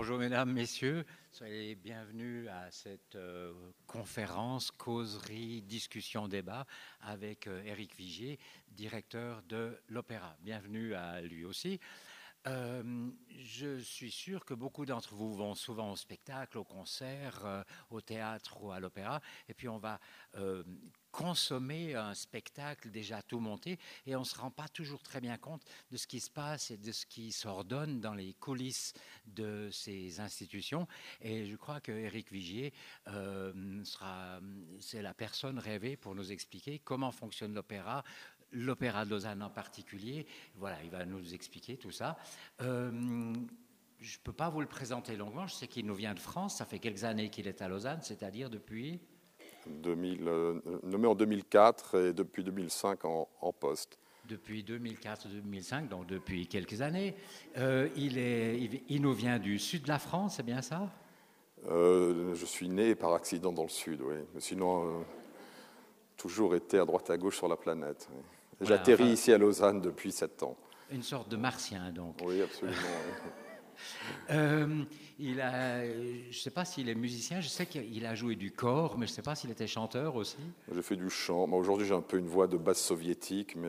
Bonjour mesdames, messieurs, soyez bienvenus à cette euh, conférence, causerie, discussion, débat avec euh, Éric Vigier, directeur de l'Opéra. Bienvenue à lui aussi. Euh, je suis sûr que beaucoup d'entre vous vont souvent au spectacle, au concert, euh, au théâtre ou à l'opéra, et puis on va euh, consommer un spectacle déjà tout monté, et on ne se rend pas toujours très bien compte de ce qui se passe et de ce qui s'ordonne dans les coulisses de ces institutions. Et je crois que Éric Vigier sera, c'est la personne rêvée pour nous expliquer comment fonctionne l'opéra, l'Opéra de Lausanne en particulier. Voilà, il va nous expliquer tout ça. Euh, je ne peux pas vous le présenter longuement, je sais qu'il nous vient de France, ça fait quelques années qu'il est à Lausanne, c'est-à-dire depuis 2000, euh, nommé en 2004 et depuis 2005 en, poste. Depuis 2004-2005, donc depuis quelques années. Euh, il, est, il, nous vient du sud de la France, c'est bien ça? Je suis né par accident dans le sud, oui. Mais sinon, toujours été à droite à gauche sur la planète. J'atterris ici à Lausanne depuis sept ans. Une sorte de martien, donc. Oui, absolument. Euh, il a, je ne sais pas s'il est musicien, je sais qu'il a joué du corps, mais je ne sais pas s'il était chanteur aussi. J'ai fait du chant. Aujourd'hui, j'ai un peu une voix de basse soviétique, mais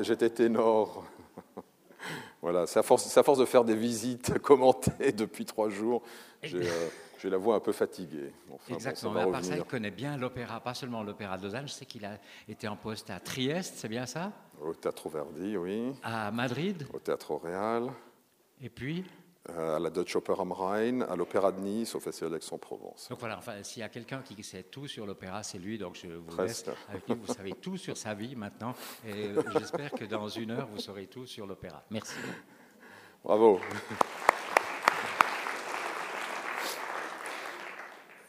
j'étais ténor. voilà, c'est à, force, à force de faire des visites commentées depuis trois jours. J'ai euh, la voix un peu fatiguée. Exactement. Bon, à ça, il connaît bien l'opéra, pas seulement l'opéra de Lausanne. Je sais qu'il a été en poste à Trieste, c'est bien ça? Au Théâtre Verdi, oui. À Madrid? Au Théâtre Real. Et puis euh, à la Deutsche Oper am Rhein, à l'Opéra de Nice, au Festival d'Aix-en-Provence. Donc voilà, enfin, s'il y a quelqu'un qui sait tout sur l'opéra, c'est lui. Donc je vous laisse avec lui. Vous savez tout sur sa vie maintenant. Et j'espère que dans une heure, vous saurez tout sur l'opéra. Merci. Bravo.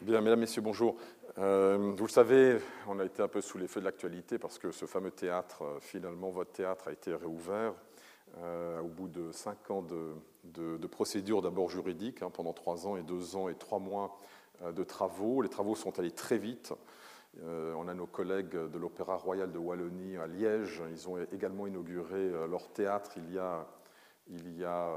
Bien, mesdames, messieurs, bonjour. Euh, vous le savez, on a été un peu sous les feux de l'actualité parce que ce fameux théâtre, euh, finalement, votre théâtre a été réouvert euh, au bout de cinq ans de, de, procédure d'abord juridique, hein, pendant trois ans et deux ans et trois mois de travaux. Les travaux sont allés très vite. on a nos collègues de l'Opéra Royal de Wallonie à Liège. Ils ont également inauguré leur théâtre il y a, il y a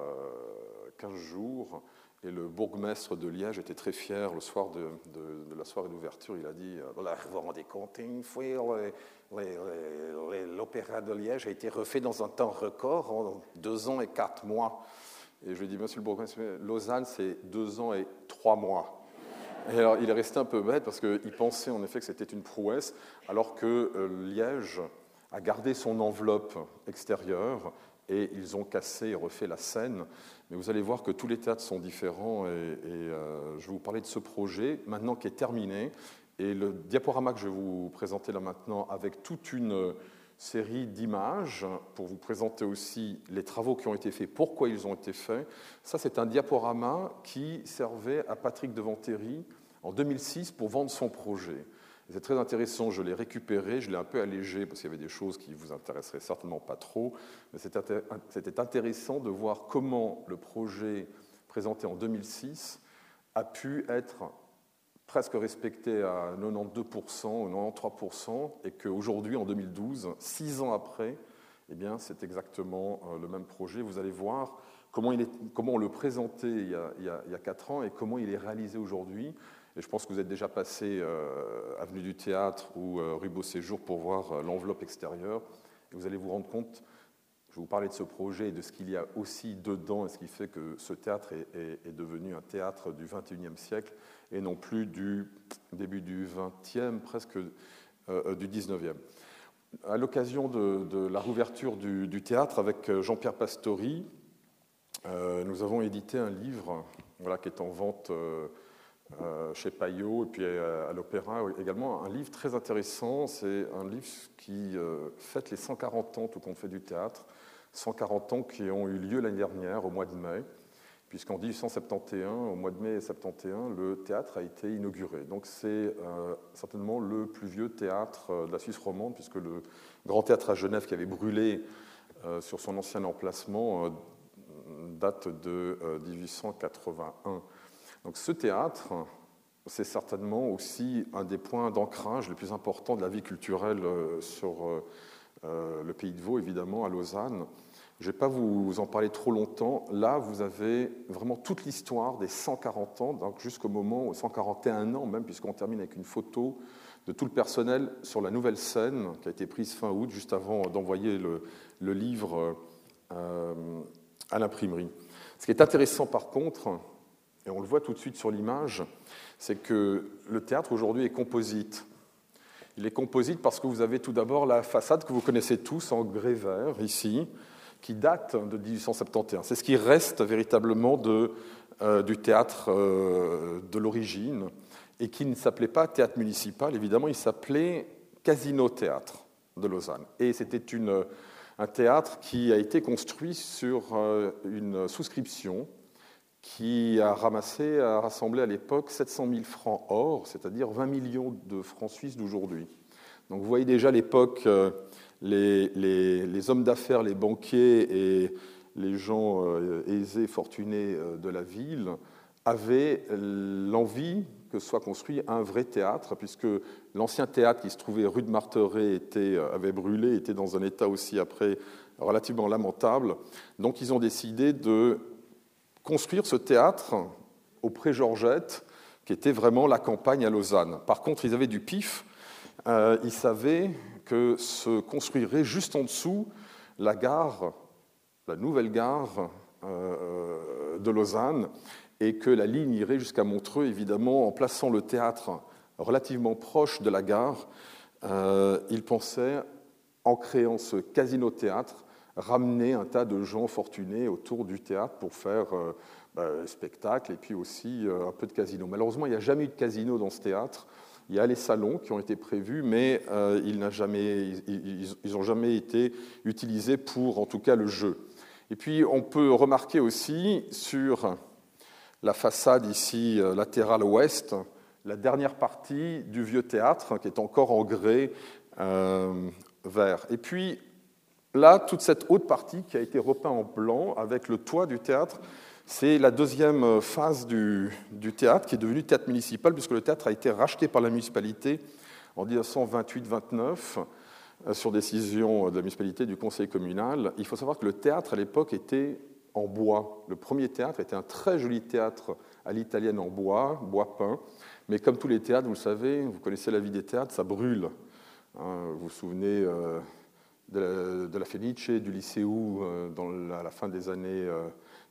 15 jours. Et le bourgmestre de Liège était très fier le soir de, la soirée d'ouverture. Il a dit euh, Vous vous rendez compte, une fois, l'opéra de Liège a été refait dans un temps record, en deux ans et quatre mois. Et je lui ai dit Monsieur le bourgmestre, Lausanne, c'est deux ans et trois mois. Et alors, il est resté un peu bête parce qu'il pensait en effet que c'était une prouesse, alors que euh, Liège a gardé son enveloppe extérieure et ils ont cassé et refait la scène. Mais vous allez voir que tous les théâtres sont différents et, euh, je vais vous parler de ce projet maintenant qui est terminé. Et le diaporama que je vais vous présenter là maintenant avec toute une série d'images pour vous présenter aussi les travaux qui ont été faits, pourquoi ils ont été faits. Ça, c'est un diaporama qui servait à Patrick de Ventéry en 2006 pour vendre son projet. C'est très intéressant, je l'ai récupéré, je l'ai un peu allégé parce qu'il y avait des choses qui vous intéresseraient certainement pas trop, mais c'était intéressant de voir comment le projet présenté en 2006 a pu être presque respecté à 92% ou 93%, et qu'aujourd'hui, en 2012, six ans après, eh c'est exactement euh, le même projet. Vous allez voir comment, on le présentait il y a quatre ans et comment il est réalisé aujourd'hui. Et je pense que vous êtes déjà passé euh, avenue du Théâtre ou euh, rue Beau Séjour pour voir euh, l'enveloppe extérieure. Et vous allez vous rendre compte, je vais vous parler de ce projet et de ce qu'il y a aussi dedans et ce qui fait que ce théâtre est, devenu un théâtre du XXIe siècle et non plus du début du XXe, presque du XIXe. À l'occasion de, la rouverture du, théâtre avec Jean-Pierre Pastori, nous avons édité un livre qui est en vente euh, chez Payot et puis euh, à, l'Opéra également. Un livre très intéressant, c'est un livre qui euh, fête les 140 ans tout compte fait du théâtre, 140 ans qui ont eu lieu l'année dernière, au mois de mai, puisqu'en 1871, au mois de mai 71, le théâtre a été inauguré. Donc c'est certainement le plus vieux théâtre de la Suisse romande, puisque le grand théâtre à Genève qui avait brûlé sur son ancien emplacement date de 1881. Donc ce théâtre, c'est certainement aussi un des points d'ancrage les plus importants de la vie culturelle euh, sur euh, euh, le pays de Vaud, évidemment, à Lausanne. Je ne vais pas vous en parler trop longtemps. Là, vous avez vraiment toute l'histoire des 140 ans, donc jusqu'au moment, 141 ans même, puisqu'on termine avec une photo de tout le personnel sur la nouvelle scène qui a été prise fin août, juste avant d'envoyer le, livre à l'imprimerie. Ce qui est intéressant par contre, et on le voit tout de suite sur l'image, c'est que le théâtre aujourd'hui est composite. Il est composite parce que vous avez tout d'abord la façade que vous connaissez tous en grès vert ici, qui date de 1871. C'est ce qui reste véritablement euh, du théâtre euh, de l'origine et qui ne s'appelait pas théâtre municipal, évidemment, il s'appelait Casino Théâtre de Lausanne. Et c'était un théâtre qui a été construit sur euh, une souscription qui a ramassé, a rassemblé à l'époque 700 000 francs or, c'est-à-dire 20 millions de francs suisses d'aujourd'hui. Donc vous voyez déjà à l'époque euh, les, hommes d'affaires, les banquiers et les gens euh, aisés, fortunés euh, de la ville avaient l'envie que soit construit un vrai théâtre, puisque l'ancien théâtre qui se trouvait rue de Marteret avait brûlé, était dans un état aussi après relativement lamentable. Donc ils ont décidé de construire ce théâtre au Pré-Georgette, qui était vraiment la campagne à Lausanne. Par contre, ils avaient du pif. Euh, ils savaient que se construirait juste en dessous la gare, la nouvelle gare euh, de Lausanne, et que la ligne irait jusqu'à Montreux, évidemment, en plaçant le théâtre relativement proche de la gare. Euh, ils pensaient, en créant ce casino-théâtre, ramener un tas de gens fortunés autour du théâtre pour faire euh, bah, spectacle et puis aussi euh, un peu de casino. Malheureusement, il n'y a jamais eu de casino dans ce théâtre. Il y a les salons qui ont été prévus, mais euh, ils n'ont jamais, jamais été utilisés pour, en tout cas, le jeu. Et puis, on peut remarquer aussi sur la façade ici latérale ouest, la dernière partie du vieux théâtre qui est encore en grès vert. Et puis, Là, toute cette haute partie qui a été repeinte en blanc avec le toit du théâtre, c'est la deuxième phase du, théâtre qui est devenu théâtre municipal puisque le théâtre a été racheté par la municipalité en 1928-29 euh, sur décision de la municipalité du conseil communal. Il faut savoir que le théâtre à l'époque était en bois. Le premier théâtre était un très joli théâtre à l'italienne en bois, bois peint. Mais comme tous les théâtres, vous le savez, vous connaissez la vie des théâtres, ça brûle. Hein, vous vous souvenez euh, de la, Fenice, du euh, dans la, fin des années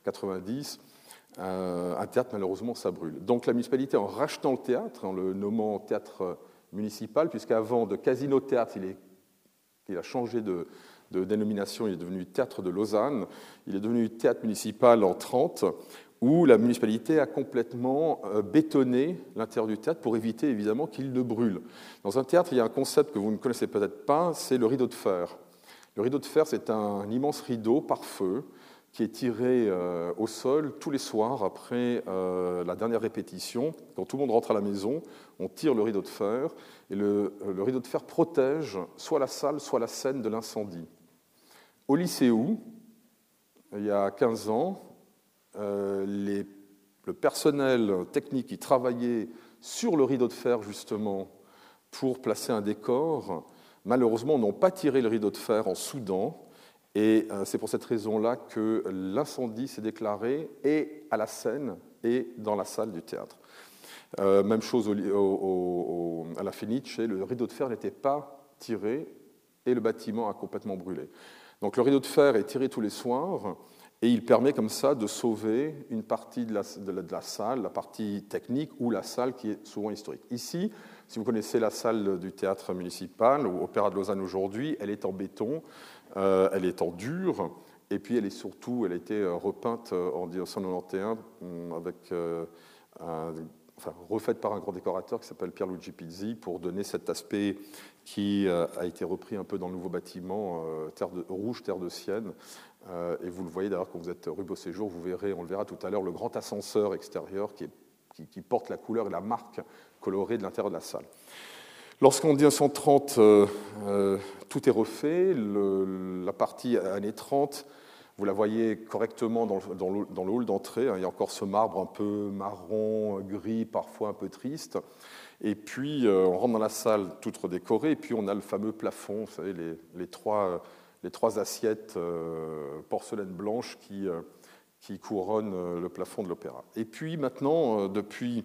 90. Euh, euh, un théâtre, malheureusement, ça brûle. Donc la municipalité, en rachetant le théâtre, en le nommant théâtre municipal, puisqu'avant de casino-théâtre, il, il, a changé de, dénomination, il est devenu théâtre de Lausanne, il est devenu théâtre municipal en 30, où la municipalité a complètement bétonné l'intérieur du théâtre pour éviter évidemment qu'il ne brûle. Dans un théâtre, il y a un concept que vous ne connaissez peut-être pas, c'est le rideau de fer. Le rideau de fer, c'est un immense rideau par feu qui est tiré euh, au sol tous les soirs après euh, la dernière répétition. Quand tout le monde rentre à la maison, on tire le rideau de fer et le, rideau de fer protège soit la salle, soit la scène de l'incendie. Au lycée où, il y a 15 ans, euh, le personnel technique qui travaillait sur le rideau de fer justement pour placer un décor malheureusement, n'ont pas tiré le rideau de fer en Soudan. Et euh, c'est pour cette raison-là que l'incendie s'est déclaré et à la scène et dans la salle du théâtre. Euh, même chose à la Fenice, le rideau de fer n'était pas tiré et le bâtiment a complètement brûlé. Donc le rideau de fer est tiré tous les soirs et il permet comme ça de sauver une partie de la, de la salle, la partie technique ou la salle qui est souvent historique. Ici, si vous connaissez la salle du théâtre municipal, ou Opéra de Lausanne aujourd'hui, elle est en béton, euh, elle est en dur, et puis elle est surtout, elle a été euh, repeinte euh, en 1991 avec, enfin, refaite par un grand décorateur qui s'appelle Pierluigi Pizzi pour donner cet aspect qui a été repris un peu dans le nouveau bâtiment terre rouge, terre de Sienne. et vous le voyez d'ailleurs quand vous êtes rue Beauséjour, vous verrez, on le verra tout à l'heure, le grand ascenseur extérieur qui porte la couleur et la marque coloré de l'intérieur de la salle. Lorsqu'en 1930, euh, euh, tout est refait, la partie années 30, vous la voyez correctement dans le, hall d'entrée. Hein. il y a encore ce marbre un peu marron, gris, parfois un peu triste. Et puis, euh, on rentre dans la salle toute redécorée, et puis on a le fameux plafond, vous savez, les, trois, assiettes porcelaine blanche qui couronnent le plafond de l'opéra. Et puis maintenant, depuis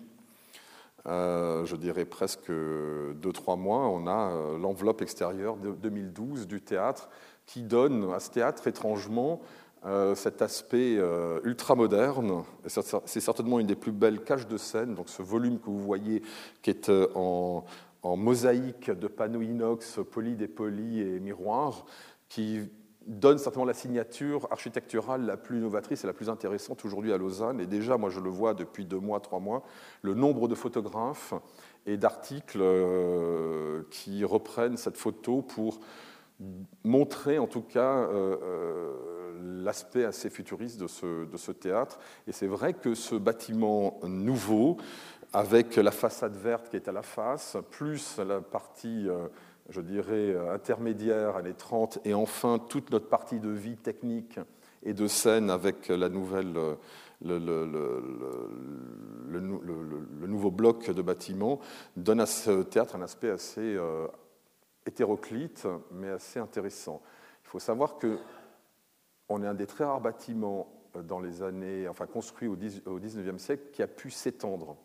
je dirais presque 2-3 mois, on a l'enveloppe extérieure de 2012 du théâtre qui donne à ce théâtre étrangement euh, cet aspect euh, ultra-moderne. C'est certainement une des plus belles cages de scène. Donc ce volume que vous voyez qui est euh, en, mosaïque de panneaux inox polis, dépolis et miroirs, qui donne certainement la signature architecturale la plus novatrice et la plus intéressante aujourd'hui à Lausanne. Et déjà, moi je le vois depuis deux mois, trois mois, le nombre de photographes et d'articles qui reprennent cette photo pour montrer en tout cas l'aspect assez futuriste de ce, de ce théâtre. Et c'est vrai que ce bâtiment nouveau, avec la façade verte qui est à la face, plus la partie, euh, je dirais, intermédiaire, années 30, et enfin toute notre partie de vie technique et de scène avec la nouvelle, le, le, nouveau bloc de bâtiment, donne à ce théâtre un aspect assez euh, hétéroclite, mais assez intéressant. Il faut savoir que on est un des très rares bâtiments euh, dans les années, enfin construits au XIXe siècle qui a pu s'étendre.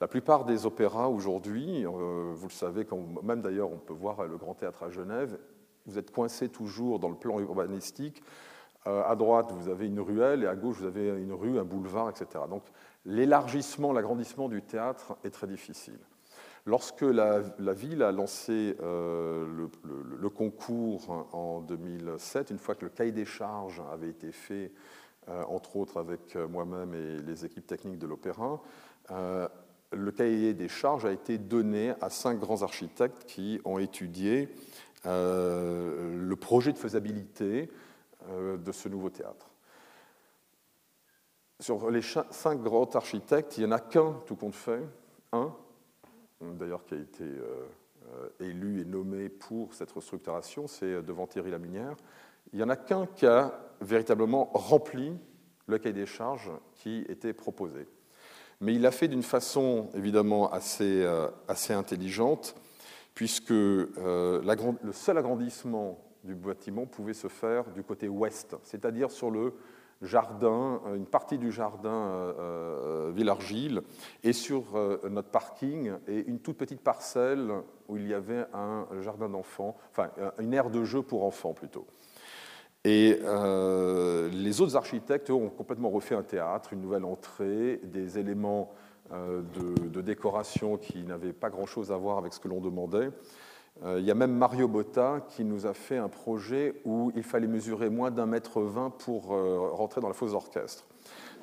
La plupart des opéras aujourd'hui, euh, vous le savez, même d'ailleurs on peut voir le Grand Théâtre à Genève, vous êtes coincé toujours dans le plan urbanistique. Euh, à droite, vous avez une ruelle et à gauche, vous avez une rue, un boulevard, etc. Donc l'élargissement, l'agrandissement du théâtre est très difficile. Lorsque la, ville a lancé euh, le, concours en 2007, une fois que le cahier des charges avait été fait, entre autres avec moi-même et les équipes techniques de l'Opéra, le cahier des charges a été donné à cinq grands architectes qui ont étudié le projet de faisabilité de ce nouveau théâtre. Sur les cinq grands architectes, il n'y en a qu'un, tout compte fait, un, d'ailleurs qui a été euh, euh, élu et nommé pour cette restructuration, c'est euh, devant Thierry Lamunière. Il n'y en a qu'un qui a véritablement rempli le cahier des charges qui était proposé. Mais il l'a fait d'une façon évidemment assez, assez intelligente, puisque le seul agrandissement du bâtiment pouvait se faire du côté ouest, c'est-à-dire sur le jardin, euh, une partie du jardin euh, euh, Villargile, et sur notre parking, et une toute petite parcelle où il y avait un jardin d'enfants, enfin une aire de jeu pour enfants plutôt. Et les autres architectes ont complètement refait un théâtre, une nouvelle entrée, des éléments de, de, décoration qui n'avaient pas grand-chose à voir avec ce que l'on demandait. Euh, il y a même Mario Botta qui nous a fait un projet où il fallait mesurer moins d'un mètre vingt pour euh, rentrer dans la fosse d'orchestre.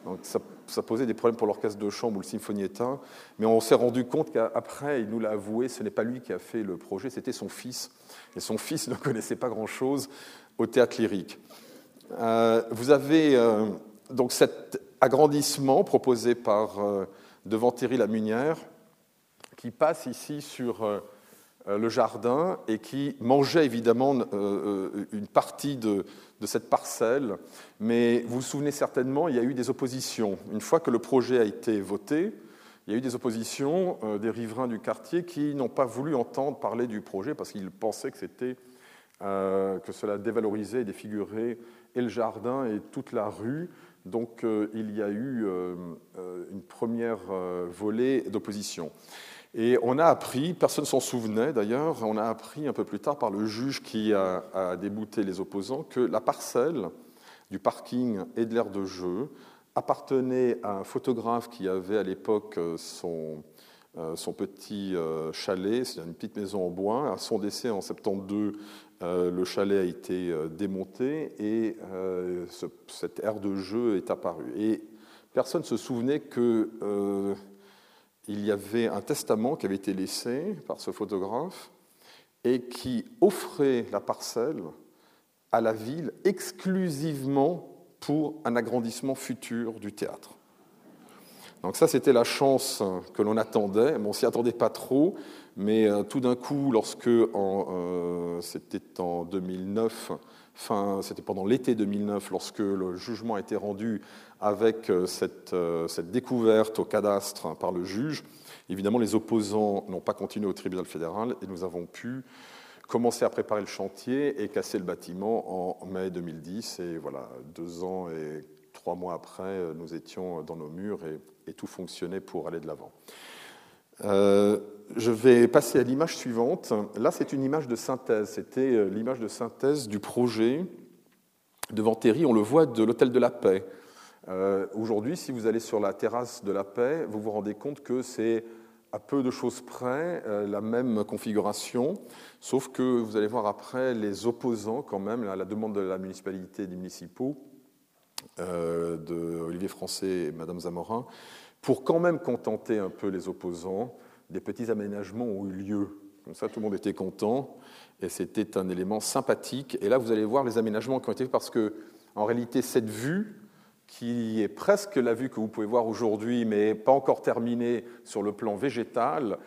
Donc ça, posait des problèmes pour l'orchestre de chambre ou le symphonietta, mais on s'est rendu compte qu'après, il nous l'a avoué, ce n'est pas lui qui a fait le projet, c'était son fils. Et son fils ne connaissait pas grand-chose au théâtre lyrique. Euh, vous avez donc cet agrandissement proposé par devant Thierry Lamunière, qui passe ici sur euh, le jardin et qui mangeait évidemment euh, euh, une partie de, cette parcelle. Mais vous vous souvenez certainement, il y a eu des oppositions. Une fois que le projet a été voté, il y a eu des oppositions des riverains du quartier qui n'ont pas voulu entendre parler du projet parce qu'ils pensaient que, c'était, que cela dévalorisait et défigurait et le jardin et toute la rue. Donc il y a eu une première volée d'opposition. Et on a appris, personne ne s'en souvenait d'ailleurs, on a appris un peu plus tard par le juge qui a, débouté les opposants que la parcelle du parking et de l'aire de jeu appartenait à un photographe qui avait à l'époque son, euh, son petit euh, chalet, c'est une petite maison en bois. À son décès en 72, euh, le chalet a été démonté et cette aire de jeu est apparue. Et personne ne se souvenait que il y avait un testament qui avait été laissé par ce photographe et qui offrait la parcelle à la ville exclusivement pour un agrandissement futur du théâtre. Donc ça, c'était la chance que l'on attendait. on s'y attendait pas trop, mais euh, tout d'un coup, lorsque euh, c'était en 2009, enfin, c'était pendant l'été 2009, lorsque le jugement a été rendu avec euh, cette, découverte au cadastre par le juge, évidemment, les opposants n'ont pas continué au tribunal fédéral et nous avons pu commencé à préparer le chantier et cassé le bâtiment en mai 2010. Et voilà, deux ans et trois mois après, nous étions dans nos murs et, tout fonctionnait pour aller de l'avant. Je vais passer à l'image suivante. Là, c'est une image de synthèse. C'était euh, l'image de synthèse du projet devant Terry. On le voit de l'Hôtel de la Paix. Euh, aujourd'hui, si vous allez sur la terrasse de la Paix, vous vous rendez compte que c'est à peu de choses près la même configuration, sauf que vous allez voir après les opposants quand même, à la demande de la municipalité et des municipaux, de Olivier Français et Madame Zamorin, pour quand même contenter un peu les opposants, des petits aménagements ont eu lieu. Comme ça, tout le monde était content et c'était un élément sympathique. Et là, vous allez voir les aménagements qui ont été faits parce que, en réalité, cette vue, qui est presque la vue que vous pouvez voir aujourd'hui, mais pas encore terminée sur le plan végétal,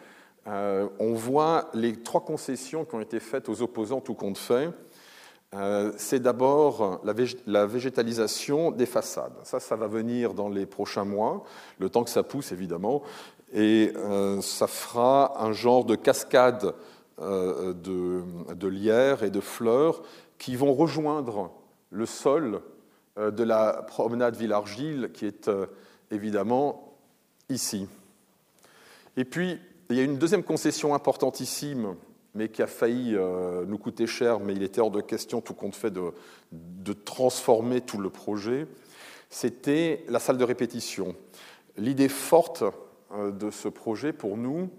euh, on voit les trois concessions qui ont été faites aux opposants, tout compte fait. Euh, c'est d'abord la végétalisation des façades. Ça, ça va venir dans les prochains mois, le temps que ça pousse évidemment, et euh, ça fera un genre de cascade euh, de, lierre et de fleurs qui vont rejoindre le sol de la promenade Villargile qui est évidemment ici. Et puis, il y a une deuxième concession importantissime mais qui a failli euh, nous coûter cher, mais il était hors de question, tout compte fait, de, de transformer tout le projet, c'était la salle de répétition. L'idée forte euh, de ce projet pour nous,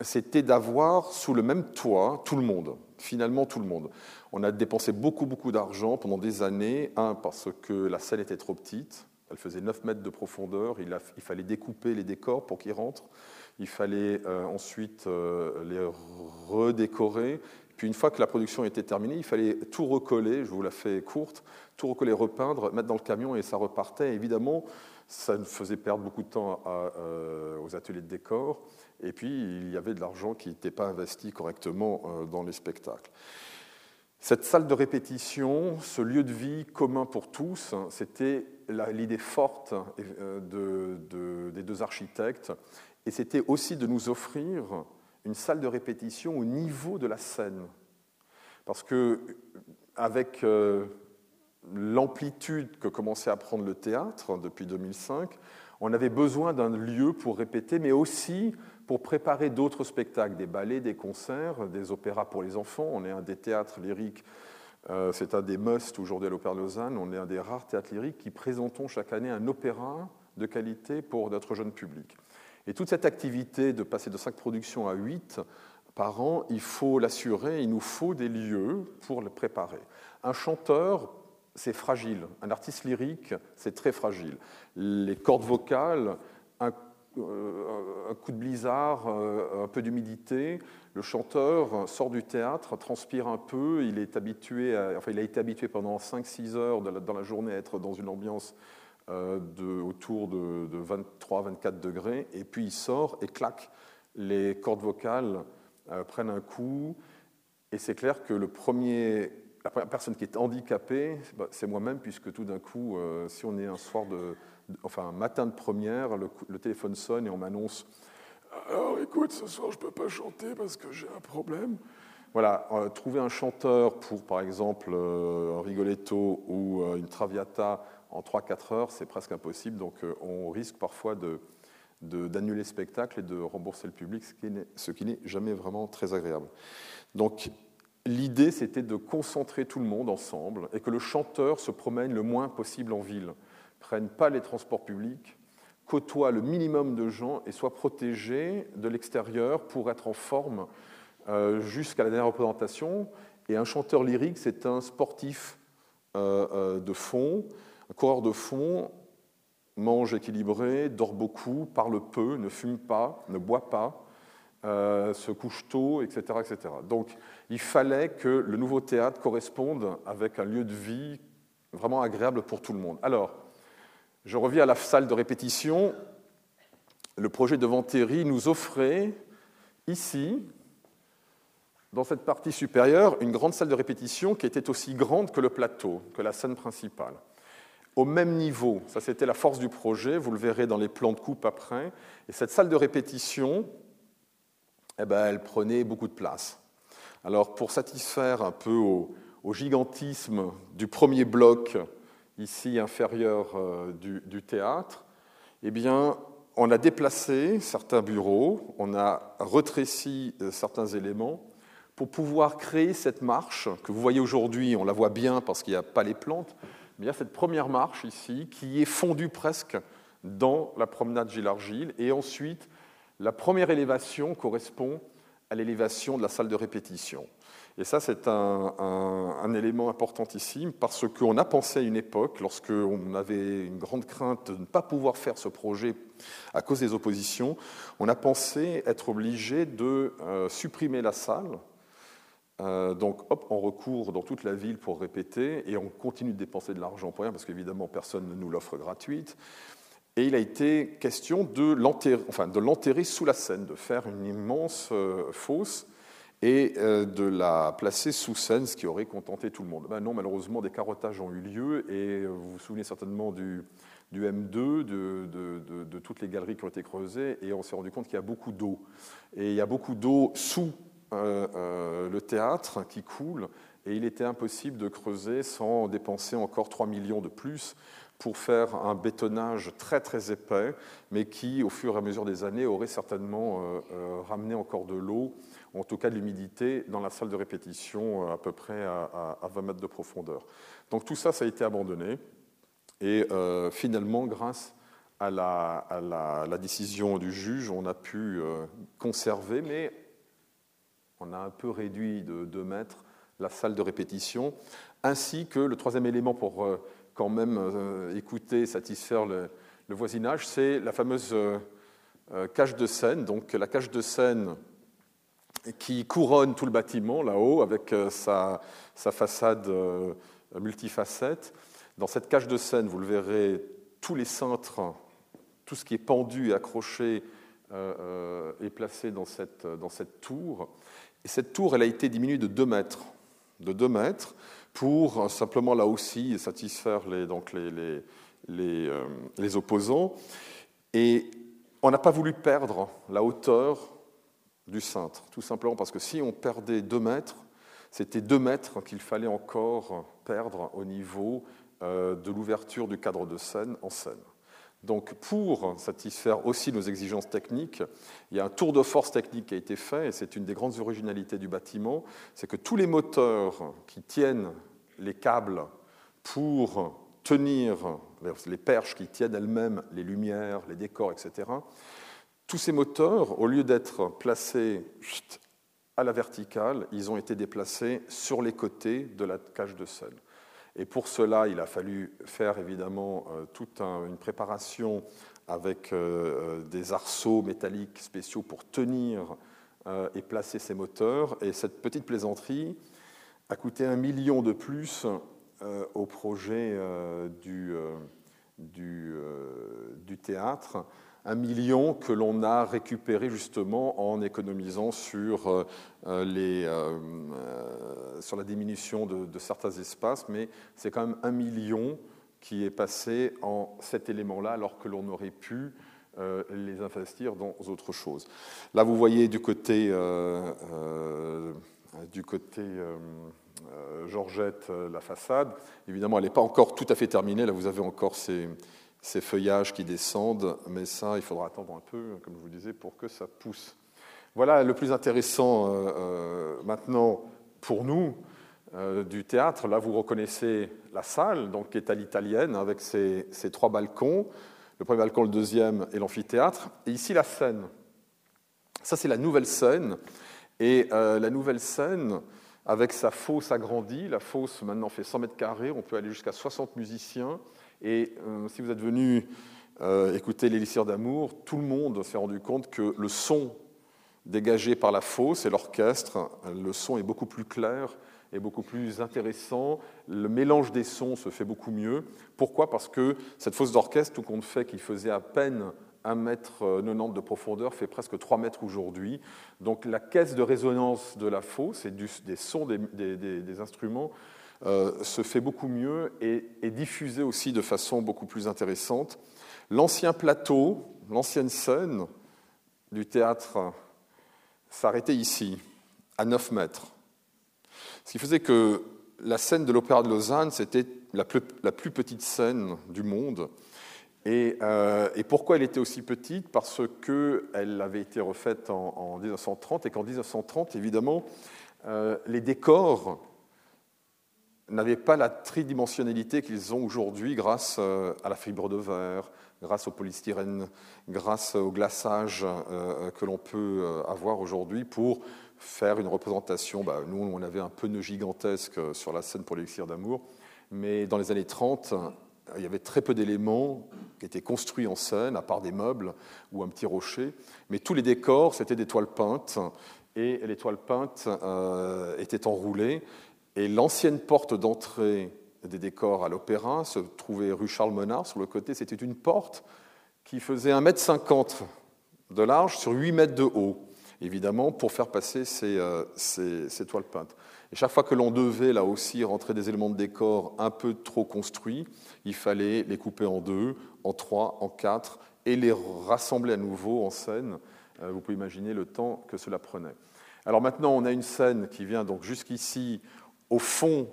c'était d'avoir sous le même toit tout le monde, finalement tout le monde. On a dépensé beaucoup, beaucoup d'argent pendant des années, un, parce que la salle était trop petite, elle faisait 9 mètres de profondeur, il, il fallait découper les décors pour qu'ils rentrent. Il fallait euh, ensuite euh, les redécorer. Puis une fois que la production était terminée, il fallait tout recoller, je vous la fais courte, tout recoller, repeindre, mettre dans le camion et ça repartait. évidemment, ça faisait perdre beaucoup de temps euh, aux ateliers de décor. Et puis, il y avait de l'argent qui n'était pas investi correctement dans les spectacles. Cette salle de répétition, ce lieu de vie commun pour tous, c'était l'idée forte des deux architectes et c'était aussi de nous offrir une salle de répétition au niveau de la scène. Parce que, avec euh, l'amplitude que commençait à prendre le théâtre depuis 2005, on avait besoin d'un lieu pour répéter, mais aussi pour préparer d'autres spectacles, des ballets, des concerts, des opéras pour les enfants. On est un des théâtres lyriques, euh, c'est un des musts aujourd'hui à l'Opéra de Lausanne, on est un des rares théâtres lyriques qui présentons chaque année un opéra de qualité pour notre jeune public. Et toute cette activité de passer de 5 productions à 8 par an, il faut l'assurer, il nous faut des lieux pour le préparer. Un chanteur, c'est fragile. Un artiste lyrique, c'est très fragile. Les cordes vocales, un, euh, coup de blizzard, euh, un peu d'humidité, le chanteur sort du théâtre, transpire un peu, il est habitué, enfin il a été habitué pendant 5-6 heures dans la journée à être dans une ambiance euh, de, autour de, 23-24 degrés, et puis il sort et claque, les cordes vocales prennent un coup, et c'est clair que le premier, la première personne qui est handicapée, bah, c'est moi-même, puisque tout d'un coup, euh, si on est un soir de, enfin un matin de première, le, téléphone sonne et on m'annonce alors écoute, ce soir je ne peux pas chanter parce que j'ai un problème. Voilà, trouver un chanteur pour par exemple un Rigoletto ou une Traviata en 3-4 heures, c'est presque impossible. Donc euh, on risque parfois d'annuler le spectacle et de rembourser le public, ce qui n'est jamais vraiment très agréable. Donc l'idée, c'était de concentrer tout le monde ensemble et que le chanteur se promène le moins possible en ville, prenne pas les transports publics, côtoie le minimum de gens et soit protégé de l'extérieur pour être en forme euh, jusqu'à la dernière représentation. Et un chanteur lyrique, c'est un sportif euh, de fond un coureur de fond mange équilibré, dort beaucoup, parle peu, ne fume pas, ne boit pas, euh, se couche tôt, etc., etc. il fallait que le nouveau théâtre corresponde avec un lieu de vie vraiment agréable pour tout le monde. Alors, je reviens à la salle de répétition. Le projet de Ventéry nous offrait ici, dans cette partie supérieure, une grande salle de répétition qui était aussi grande que le plateau, que la scène principale au même niveau. Ça, c'était la force du projet. Vous le verrez dans les plans de coupe après. Et cette salle de répétition, eh ben, elle prenait beaucoup de place. Alors pour satisfaire un peu au, gigantisme du premier bloc, ici inférieur euh, du, théâtre, eh bien, on a déplacé certains bureaux, on a retréci euh, certains éléments pour pouvoir créer cette marche que vous voyez aujourd'hui, on la voit bien parce qu'il n'y a pas les plantes, mais il y a cette première marche ici qui est fondue presque dans la promenade Gilles-Argile. Et ensuite, la première élévation correspond à l'élévation de la salle de répétition. Et ça, c'est un, élément importantissime parce qu'on a pensé à une époque, lorsqu'on avait une grande crainte de ne pas pouvoir faire ce projet à cause des oppositions, on a pensé être obligé de euh, supprimer la salle. Euh, donc, hop, on recourt dans toute la ville pour répéter et on continue de dépenser de l'argent pour rien parce qu'évidemment, personne ne nous l'offre gratuite. Et il a été question de l'enterrer sous la Seine, de faire une immense euh, fosse et euh, de la placer sous Seine, ce qui aurait contenté tout le monde. Ben non, malheureusement, des carottages ont eu lieu et euh, vous vous souvenez certainement du, M2, de, toutes les galeries qui ont été creusées et on s'est rendu compte qu'il y a beaucoup d'eau. Et il y a beaucoup d'eau sous le théâtre qui coule et il était impossible de creuser sans dépenser encore 3 millions de plus pour faire un bétonnage très très épais, mais qui, au fur et à mesure des années, aurait certainement euh, euh, ramené encore de l'eau, en tout cas de l'humidité, dans la salle de répétition euh, à peu près à, 20 mètres de profondeur. Donc tout ça, ça a été abandonné. Et finalement, grâce à la, décision du juge, on a pu conserver, mais on a un peu réduit de 2 mètres la salle de répétition, ainsi que le troisième élément pour quand même euh, écouter, satisfaire le, voisinage, c'est la fameuse euh, euh, cage de scène. Donc la cage de scène qui couronne tout le bâtiment là-haut avec sa, façade multifacette. Dans cette cage de scène, vous le verrez, tous les cintres, tout ce qui est pendu et accroché est placé dans cette, dans cette tour. Et cette tour, elle a été diminuée de 2 mètres. De 2 mètres pour simplement là aussi satisfaire les, donc les, les, euh, les, opposants. Et on n'a pas voulu perdre la hauteur du cintre, tout simplement parce que si on perdait deux mètres, c'était deux mètres qu'il fallait encore perdre au niveau euh, de l'ouverture du cadre de scène en scène. Donc pour satisfaire aussi nos exigences techniques, il y a un tour de force technique qui a été fait, et c'est une des grandes originalités du bâtiment, c'est que tous les moteurs qui tiennent les câbles pour tenir les perches qui tiennent elles-mêmes les lumières, les décors, etc., tous ces moteurs, au lieu d'être placés à la verticale, ils ont été déplacés sur les côtés de la cage de scène. Et pour cela, il a fallu faire évidemment euh, toute une préparation avec euh, des arceaux métalliques spéciaux pour tenir euh, et placer ces moteurs. Et cette petite plaisanterie, a coûté un million de plus euh, au projet euh, euh, du, théâtre, un million que l'on a récupéré justement en économisant sur, les, sur la diminution de, certains espaces, mais c'est quand même un million qui est passé en cet élément-là alors que l'on aurait pu les investir dans autre chose. Là, vous voyez du côté du côté euh, euh, Georgette, euh, la façade. Évidemment, elle n'est pas encore tout à fait terminée. Là, vous avez encore ces, feuillages qui descendent, mais ça, il faudra attendre un peu, comme je vous disais, pour que ça pousse. Voilà le plus intéressant maintenant pour nous du théâtre. Là, vous reconnaissez la salle, donc, qui est à l'italienne, avec ses, ses, trois balcons. Le premier balcon, le deuxième et l'amphithéâtre. Et ici, la scène. Ça, c'est la nouvelle scène et euh, la nouvelle scène, avec sa fosse agrandie, la fosse maintenant fait 100 mètres carrés, on peut aller jusqu'à 60 musiciens. Et euh, si vous êtes venu euh, écouter l'élixir d'amour, tout le monde s'est rendu compte que le son dégagé par la fosse et l'orchestre, le son est beaucoup plus clair et beaucoup plus intéressant. Le mélange des sons se fait beaucoup mieux. Pourquoi? Parce que cette fosse d'orchestre, tout compte fait qu'il faisait à peine 1 mètre 90 de profondeur fait presque 3 mètres aujourd'hui. Donc la caisse de résonance de la fosse et des sons des, instruments euh, se fait beaucoup mieux et est diffusée aussi de façon beaucoup plus intéressante. L'ancien plateau, l'ancienne scène du théâtre s'arrêtait ici, à 9 mètres. Ce qui faisait que la scène de l'Opéra de Lausanne, c'était la plus, petite scène du monde. Et, euh, et pourquoi elle était aussi petite? Parce qu'elle avait été refaite en, en 1930 et qu'en 1930, évidemment, euh, les décors n'avaient pas la tridimensionnalité qu'ils ont aujourd'hui grâce euh, à la fibre de verre, grâce au polystyrène, grâce au glaçage euh, que l'on peut avoir aujourd'hui pour faire une représentation. Bah, nous, on avait un pneu gigantesque sur la scène pour l'élixir d'amour, mais dans les années 30, il y avait très peu d'éléments qui étaient construits en scène, à part des meubles ou un petit rocher, mais tous les décors, c'était des toiles peintes, et les toiles peintes euh, étaient enroulées, et l'ancienne porte d'entrée des décors à l'opéra se trouvait rue Charles Monard, sur le côté, c'était une porte qui faisait 1,50 m de large sur 8 mètres de haut, évidemment, pour faire passer ces, euh, ces, ces toiles peintes. Et chaque fois que l'on devait, là aussi, rentrer des éléments de décor un peu trop construits, il fallait les couper en deux, en trois, en quatre, et les rassembler à nouveau en scène. Euh, vous pouvez imaginer le temps que cela prenait. Alors maintenant, on a une scène qui vient donc jusqu'ici, au fond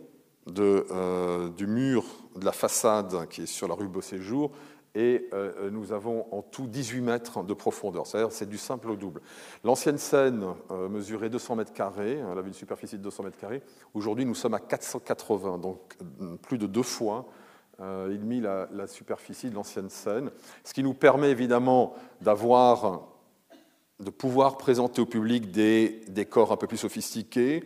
euh, du mur de la façade qui est sur la rue Beauséjour, et euh, nous avons en tout 18 mètres de profondeur, c'est-à-dire c'est du simple au double. L'ancienne scène euh, mesurait 200 mètres carrés, elle avait une superficie de 200 mètres carrés. Aujourd'hui, nous sommes à 480, donc plus de deux fois et demi la, la superficie de l'ancienne scène, ce qui nous permet évidemment d'avoir de pouvoir présenter au public des décors un peu plus sophistiqués,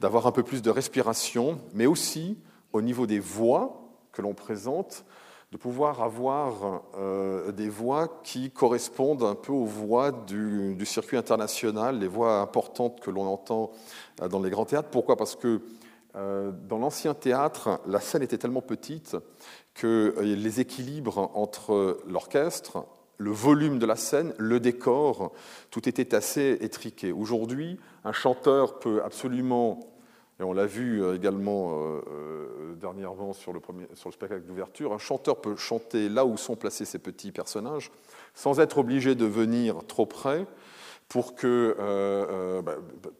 d'avoir un peu plus de respiration, mais aussi au niveau des voix que l'on présente, de pouvoir avoir euh, des voix qui correspondent un peu aux voix du, circuit international, les voix importantes que l'on entend euh, dans les grands théâtres. Pourquoi? Parce que euh, dans l'ancien théâtre, la scène était tellement petite que les équilibres entre l'orchestre, le volume de la scène, le décor, tout était assez étriqué. Aujourd'hui, un chanteur peut absolument et on l'a vu euh, également euh, euh, dernièrement sur le, spectacle d'ouverture, un chanteur peut chanter là où sont placés ces petits personnages sans être obligé de venir trop près pour que... Bah, bah,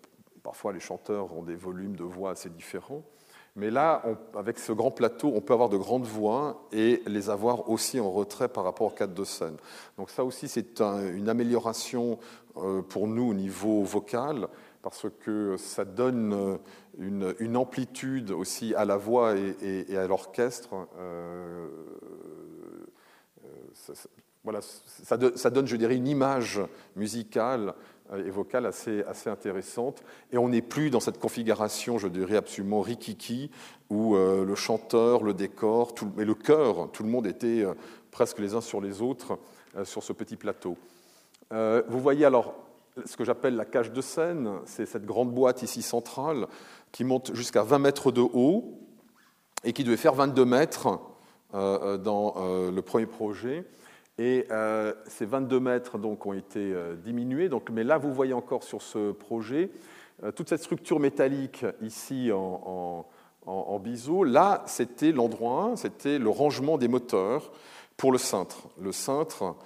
parfois les chanteurs ont des volumes de voix assez différents. Mais là, avec ce grand plateau, on peut avoir de grandes voix et les avoir aussi en retrait par rapport au cadre de scène. Donc ça aussi, c'est une amélioration pour nous au niveau vocal, parce que ça donne une, amplitude aussi à la voix et, à l'orchestre. Euh, euh, voilà, ça, donne, je dirais, une image musicale et vocale assez, assez intéressante. Et on n'est plus dans cette configuration, je dirais, absolument rikiki, où euh, le chanteur, le décor tout, et le chœur, tout le monde était presque les uns sur les autres sur ce petit plateau. vous voyez alors ce que j'appelle la cage de scène, c'est cette grande boîte ici centrale qui monte jusqu'à 20 mètres de haut et qui devait faire 22 mètres euh, euh, dans euh, le premier projet. Et ces 22 mètres donc, ont été diminués. Donc, mais là, vous voyez encore sur ce projet toute cette structure métallique ici en, en biseau. Là, c'était l'endroit 1, c'était le rangement des moteurs pour le cintre. Le cintre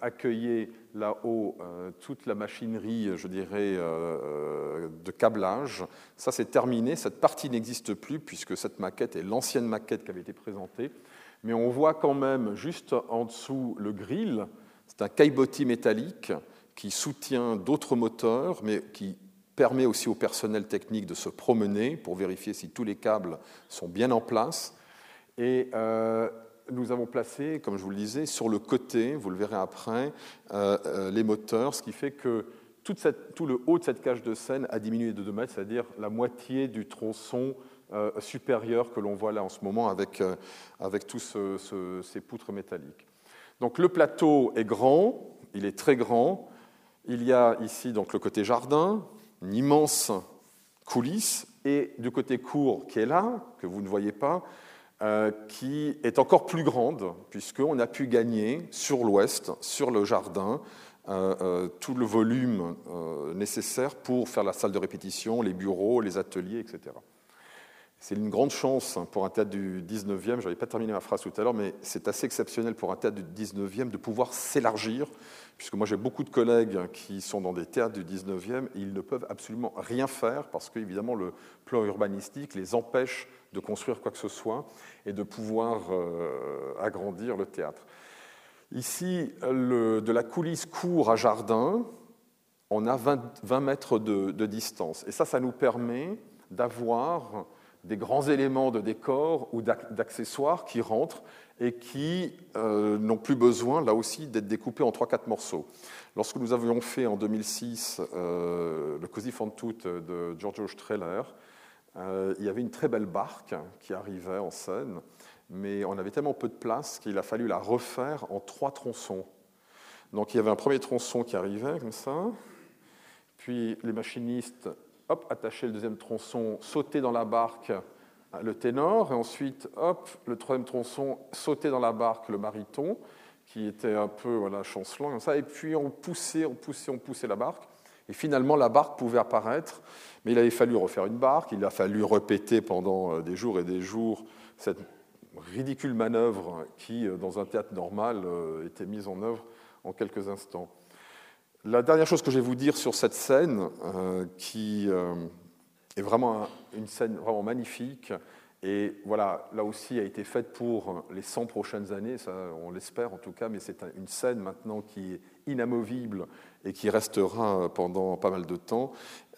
accueillait là-haut euh, toute la machinerie, je dirais, euh, de câblage. Ça, c'est terminé. Cette partie n'existe plus puisque cette maquette est l'ancienne maquette qui avait été présentée. Mais on voit quand même juste en dessous le grill. C'est un caillebotis métallique qui soutient d'autres moteurs, mais qui permet aussi au personnel technique de se promener pour vérifier si tous les câbles sont bien en place. Et euh, nous avons placé, comme je vous le disais, sur le côté, vous le verrez après, euh, euh, les moteurs, ce qui fait que tout le haut de cette cage de scène a diminué de 2 mètres, c'est-à-dire la moitié du tronçon euh, supérieur que l'on voit là en ce moment avec, avec tous ces poutres métalliques. Donc le plateau est grand, il est très grand. Il y a ici donc le côté jardin, une immense coulisse, et du côté court qui est là, que vous ne voyez pas, euh, qui est encore plus grande, puisqu'on a pu gagner sur l'ouest, sur le jardin, euh, euh, tout le volume nécessaire pour faire la salle de répétition, les bureaux, les ateliers, etc. C'est une grande chance pour un théâtre du 19e, je n'avais pas terminé ma phrase tout à l'heure, mais c'est assez exceptionnel pour un théâtre du 19e de pouvoir s'élargir, puisque moi j'ai beaucoup de collègues qui sont dans des théâtres du 19e, et ils ne peuvent absolument rien faire, parce qu'évidemment le plan urbanistique les empêche de construire quoi que ce soit et de pouvoir euh, agrandir le théâtre. Ici, de la coulisse court à jardin, on a 20, mètres de, distance. Et ça, ça nous permet d'avoir des grands éléments de décor ou d'accessoires qui rentrent et qui euh, n'ont plus besoin, là aussi, d'être découpés en 3-4 morceaux. Lorsque nous avions fait en 2006 euh, le Così fan de Giorgio Strehler, euh, il y avait une très belle barque qui arrivait en scène, mais on avait tellement peu de place qu'il a fallu la refaire en trois tronçons. Donc il y avait un premier tronçon qui arrivait comme ça, puis les machinistes hop, attachaient le deuxième tronçon, sautaient dans la barque le ténor, et ensuite, hop, le troisième tronçon, sautait dans la barque le mariton, qui était un peu voilà, chancelant, comme ça, et puis on poussait, on poussait, on poussait la barque, et finalement la barque pouvait apparaître, mais il avait fallu refaire une barque, il a fallu répéter pendant euh, des jours et des jours cette ridicule manœuvre qui, euh, dans un théâtre normal, euh, était mise en œuvre en quelques instants. La dernière chose que je vais vous dire sur cette scène, euh, qui euh, est vraiment une scène vraiment magnifique, et voilà, là aussi a été faite pour les 100 prochaines années, on l'espère en tout cas, mais c'est une scène maintenant qui est inamovible et qui restera pendant pas mal de temps.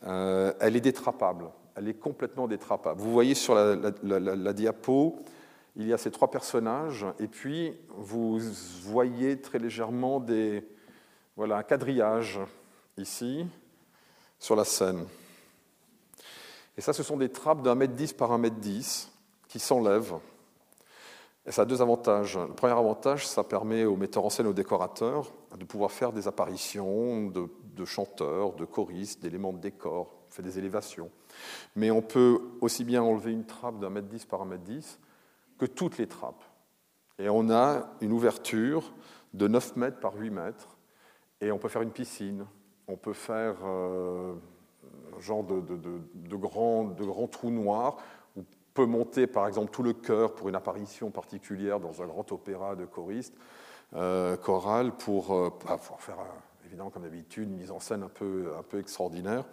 Euh, elle est détrapable, elle est complètement détrapable. Vous voyez sur la diapo, il y a ces trois personnages, et puis vous voyez très légèrement des, voilà un quadrillage ici sur la scène. Et ça, ce sont des trappes d'un mètre dix par un mètre dix qui s'enlèvent. Et ça a deux avantages. Le premier avantage, ça permet aux metteurs en scène, aux décorateurs, de pouvoir faire des apparitions de, chanteurs, de choristes, d'éléments de décor, on fait des élévations. Mais on peut aussi bien enlever une trappe d'un mètre dix par un mètre dix que toutes les trappes. Et on a une ouverture de 9 mètres par 8 mètres et on peut faire une piscine, on peut faire euh, un genre de, grands, de grands trous noirs, on peut monter par exemple tout le chœur pour une apparition particulière dans un grand opéra de choriste, euh, chorale, pour, euh, bah, faire, évidemment comme d'habitude, une mise en scène un peu, extraordinaire.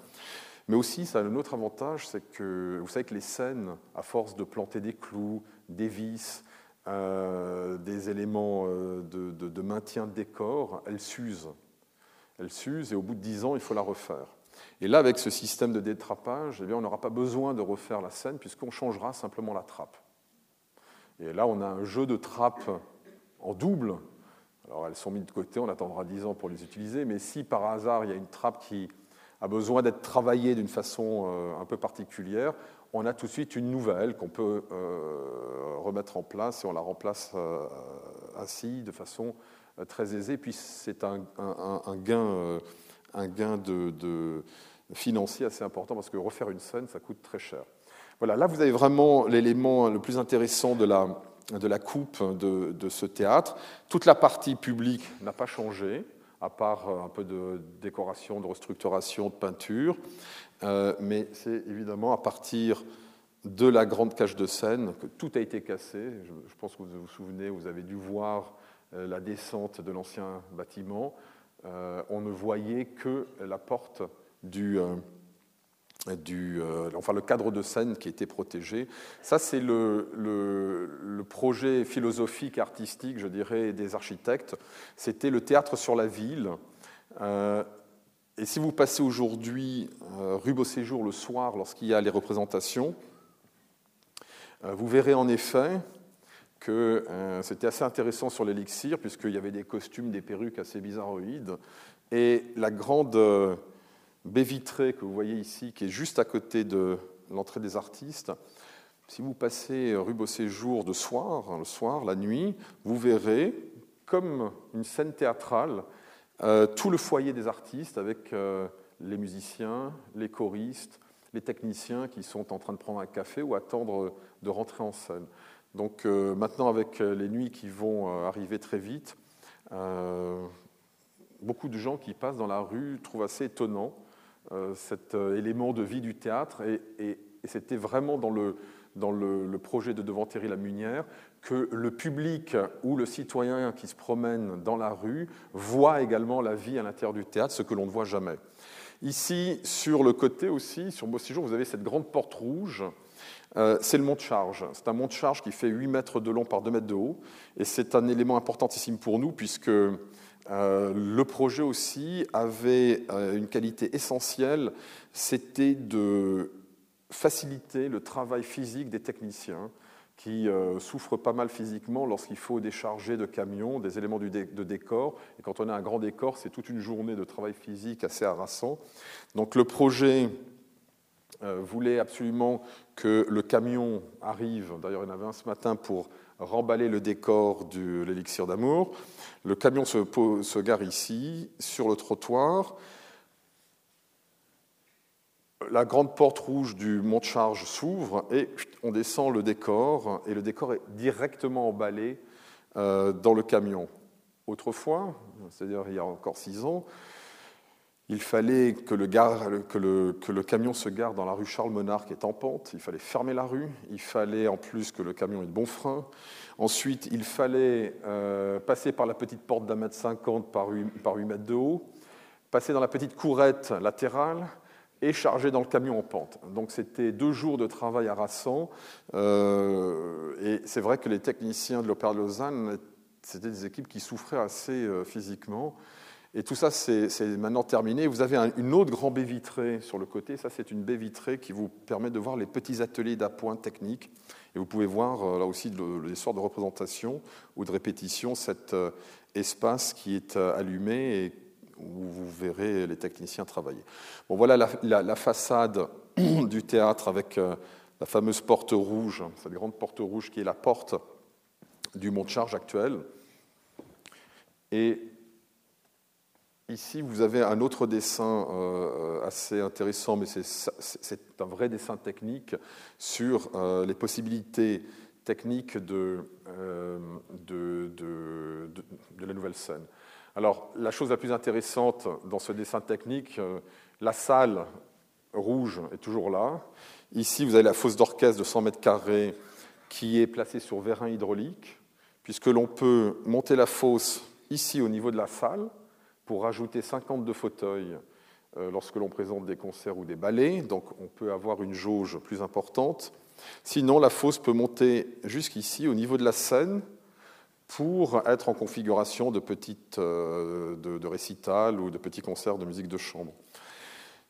Mais aussi, ça a un autre avantage, c'est que vous savez que les scènes, à force de planter des clous, des vis, des éléments de, de, maintien de décor, elles s'usent elle s'use et au bout de dix ans, il faut la refaire. Et là, avec ce système de détrapage, eh bien, on n'aura pas besoin de refaire la scène puisqu'on changera simplement la trappe. Et là, on a un jeu de trappes en double. Alors, elles sont mises de côté, on attendra dix ans pour les utiliser, mais si par hasard, il y a une trappe qui a besoin d'être travaillée d'une façon euh, un peu particulière, on a tout de suite une nouvelle qu'on peut euh, remettre en place et on la remplace euh, ainsi de façon très aisé, puis c'est un, gain, un gain euh, de, financier assez important parce que refaire une scène, ça coûte très cher. Voilà, là vous avez vraiment l'élément le plus intéressant de la, de la coupe de, de, ce théâtre. Toute la partie publique n'a pas changé, à part euh, un peu de décoration, de restructuration, de peinture. mais c'est évidemment à partir de la grande cage de scène que tout a été cassé. Je, pense que vous vous souvenez, vous avez dû voir euh, la descente de l'ancien bâtiment, euh, on ne voyait que la porte du, euh, enfin le cadre de scène qui était protégé. Ça, c'est le, projet philosophique, artistique, je dirais, des architectes. C'était le théâtre sur la ville. et si vous passez aujourd'hui rue Beauséjour le soir, lorsqu'il y a les représentations, vous verrez en effet que euh, c'était assez intéressant sur l'élixir, puisqu'il y avait des costumes, des perruques assez bizarroïdes. Et la grande euh, baie vitrée que vous voyez ici, qui est juste à côté de l'entrée des artistes, si vous passez rue Beauséjour de soir, hein, le soir, la nuit, vous verrez, comme une scène théâtrale, euh, tout le foyer des artistes avec les musiciens, les choristes, les techniciens qui sont en train de prendre un café ou attendre de rentrer en scène. Donc euh, maintenant, avec euh, les nuits qui vont euh, arriver très vite, beaucoup de gens qui passent dans la rue trouvent assez étonnant cet élément de vie du théâtre. Et, c'était vraiment dans le, dans le, projet de devant Thierry Lamunière que le public ou le citoyen qui se promène dans la rue voit également la vie à l'intérieur du théâtre, ce que l'on ne voit jamais. Ici, sur le côté aussi, sur Beau Séjour, vous avez cette grande porte rouge. Euh, c'est le mont de charge. C'est un mont de charge qui fait 8 mètres de long par 2 mètres de haut. Et c'est un élément importantissime pour nous, puisque euh, le projet aussi avait euh, une qualité essentielle, c'était de faciliter le travail physique des techniciens qui souffrent pas mal physiquement lorsqu'il faut décharger de camions des éléments de décor. Et quand on a un grand décor, c'est toute une journée de travail physique assez harassant. Donc le projet voulait absolument que le camion arrive, d'ailleurs il y en avait un ce matin pour remballer le décor de l'élixir d'amour. Le camion se, se gare ici, sur le trottoir la grande porte rouge du mont de charge s'ouvre et on descend le décor, et le décor est directement emballé euh, dans le camion. Autrefois, c'est-à-dire il y a encore six ans, il fallait que le, camion se gare dans la rue Charles Monard qui est en pente, il fallait fermer la rue, il fallait en plus que le camion ait de bons freins, ensuite il fallait euh, passer par la petite porte d'un mètre cinquante par par 8 mètres de haut, passer dans la petite courette latérale, et chargé dans le camion en pente. Donc c'était deux jours de travail harassant. Euh, et c'est vrai que les techniciens de l'Opéra de Lausanne, c'était des équipes qui souffraient assez euh, physiquement. Et tout ça, c'est maintenant terminé. Vous avez une autre grande baie vitrée sur le côté. Ça, c'est une baie vitrée qui vous permet de voir les petits ateliers d'appoint technique. Et vous pouvez voir euh, là aussi les sortes de représentation ou de répétition, cet espace qui est allumé et où vous verrez les techniciens travailler. Bon, voilà la, façade du théâtre avec euh, la fameuse porte rouge, cette grande porte rouge qui est la porte du mont de charge actuel. Et ici, vous avez un autre dessin euh, assez intéressant, mais c'est un vrai dessin technique sur euh, les possibilités techniques de, de, la nouvelle scène. Alors, la chose la plus intéressante dans ce dessin technique, euh, la salle rouge est toujours là. Ici, vous avez la fosse d'orchestre de 100 mètres carrés qui est placée sur vérin hydraulique, puisque l'on peut monter la fosse ici au niveau de la salle pour rajouter 52 fauteuils euh, lorsque l'on présente des concerts ou des ballets, donc on peut avoir une jauge plus importante. Sinon, la fosse peut monter jusqu'ici au niveau de la scène pour être en configuration de petites euh, de, ou de petits concerts de musique de chambre.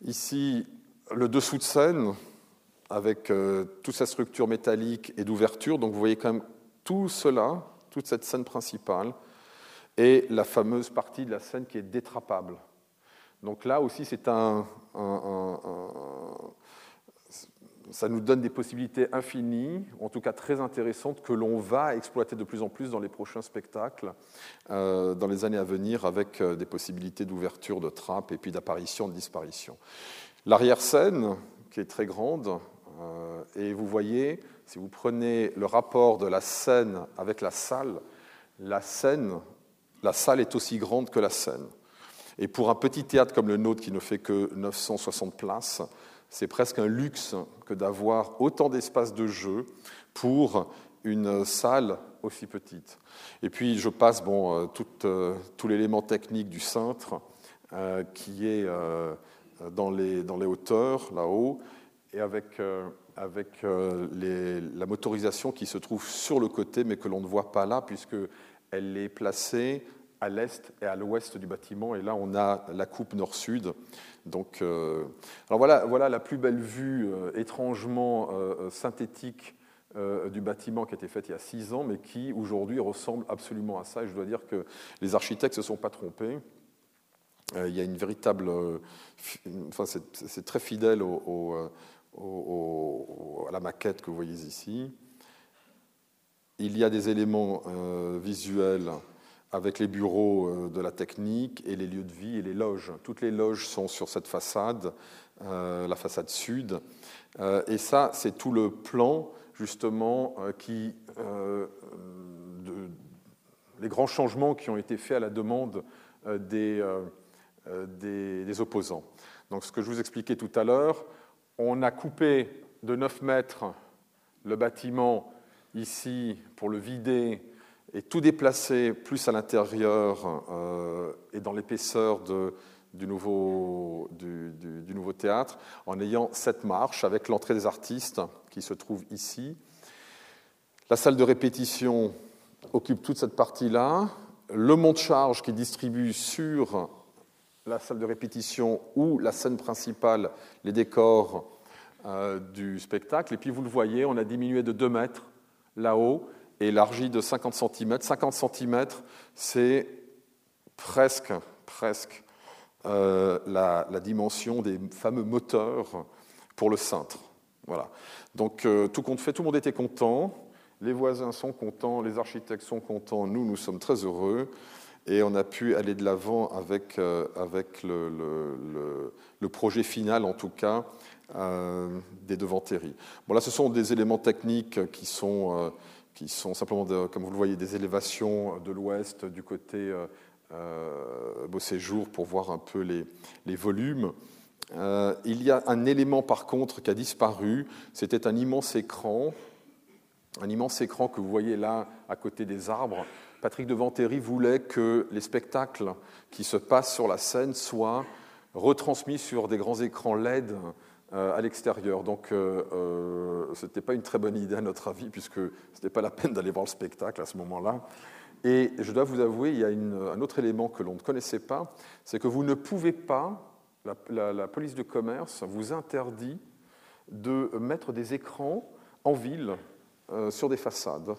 Ici, le dessous de scène, avec euh, toute sa structure métallique et d'ouverture. Donc vous voyez quand même tout cela, toute cette scène principale, et la fameuse partie de la scène qui est détrapable. Donc là aussi, c'est un, ça nous donne des possibilités infinies, en tout cas très intéressantes, que l'on va exploiter de plus en plus dans les prochains spectacles, euh, dans les années à venir, avec euh, des possibilités d'ouverture, de trappe et puis d'apparition, de disparition. L'arrière-scène, qui est très grande, euh, et vous voyez, si vous prenez le rapport de la scène avec la salle, la scène, la salle est aussi grande que la scène. Et pour un petit théâtre comme le nôtre qui ne fait que 960 places, c'est presque un luxe que d'avoir autant d'espace de jeu pour une salle aussi petite. Et puis je passe bon, euh, tout, euh, tout l'élément technique du cintre euh, qui est dans, les, dans les hauteurs, là-haut, et avec, avec la motorisation qui se trouve sur le côté mais que l'on ne voit pas là puisqu'elle est placée à l'est et à l'ouest du bâtiment. Et là, on a la coupe nord-sud donc, euh, alors voilà, voilà la plus belle vue euh, étrangement euh, synthétique du bâtiment qui a été faite il y a six ans, mais qui aujourd'hui ressemble absolument à ça. Et je dois dire que les architectes ne se sont pas trompés. il y a une véritable. enfin, c'est très fidèle à la maquette que vous voyez ici. Il y a des éléments visuels avec les bureaux euh, de la technique et les lieux de vie et les loges. Toutes les loges sont sur cette façade, euh, la façade sud. Euh, et ça, c'est tout le plan, justement, qui. Les grands changements qui ont été faits à la demande des, des, des, opposants. Donc, ce que je vous expliquais tout à l'heure, on a coupé de 9 mètres le bâtiment ici pour le vider et tout déplacer plus à l'intérieur euh, et dans l'épaisseur du nouveau, théâtre, en ayant cette marche avec l'entrée des artistes qui se trouve ici. La salle de répétition occupe toute cette partie-là. Le monte-charge qui distribue sur la salle de répétition ou la scène principale les décors euh, du spectacle. Et puis vous le voyez, on a diminué de 2 mètres là-haut élargi de 50 cm. 50 cm, c'est presque, presque euh, la, dimension des fameux moteurs pour le cintre. Voilà. Donc euh, tout compte fait, tout le monde était content. Les voisins sont contents, les architectes sont contents, nous, nous sommes très heureux. Et on a pu aller de l'avant avec, euh, avec le, projet final, en tout cas, des devanteries. Bon, là, ce sont des éléments techniques qui sont, euh, qui sont simplement, comme vous le voyez, des élévations de l'ouest du côté euh, Beau Séjour pour voir un peu les, volumes. il y a un élément, par contre, qui a disparu. C'était un immense écran, un immense écran que vous voyez là, à côté des arbres, Patrick de Vantéry voulait que les spectacles qui se passent sur la scène soient retransmis sur des grands écrans LED euh, à l'extérieur. Donc, euh, euh, ce n'était pas une très bonne idée à notre avis, puisque ce n'était pas la peine d'aller voir le spectacle à ce moment-là. Et je dois vous avouer, il y a un autre élément que l'on ne connaissait pas, c'est que vous ne pouvez pas, la, police de commerce vous interdit de mettre des écrans en ville sur des façades.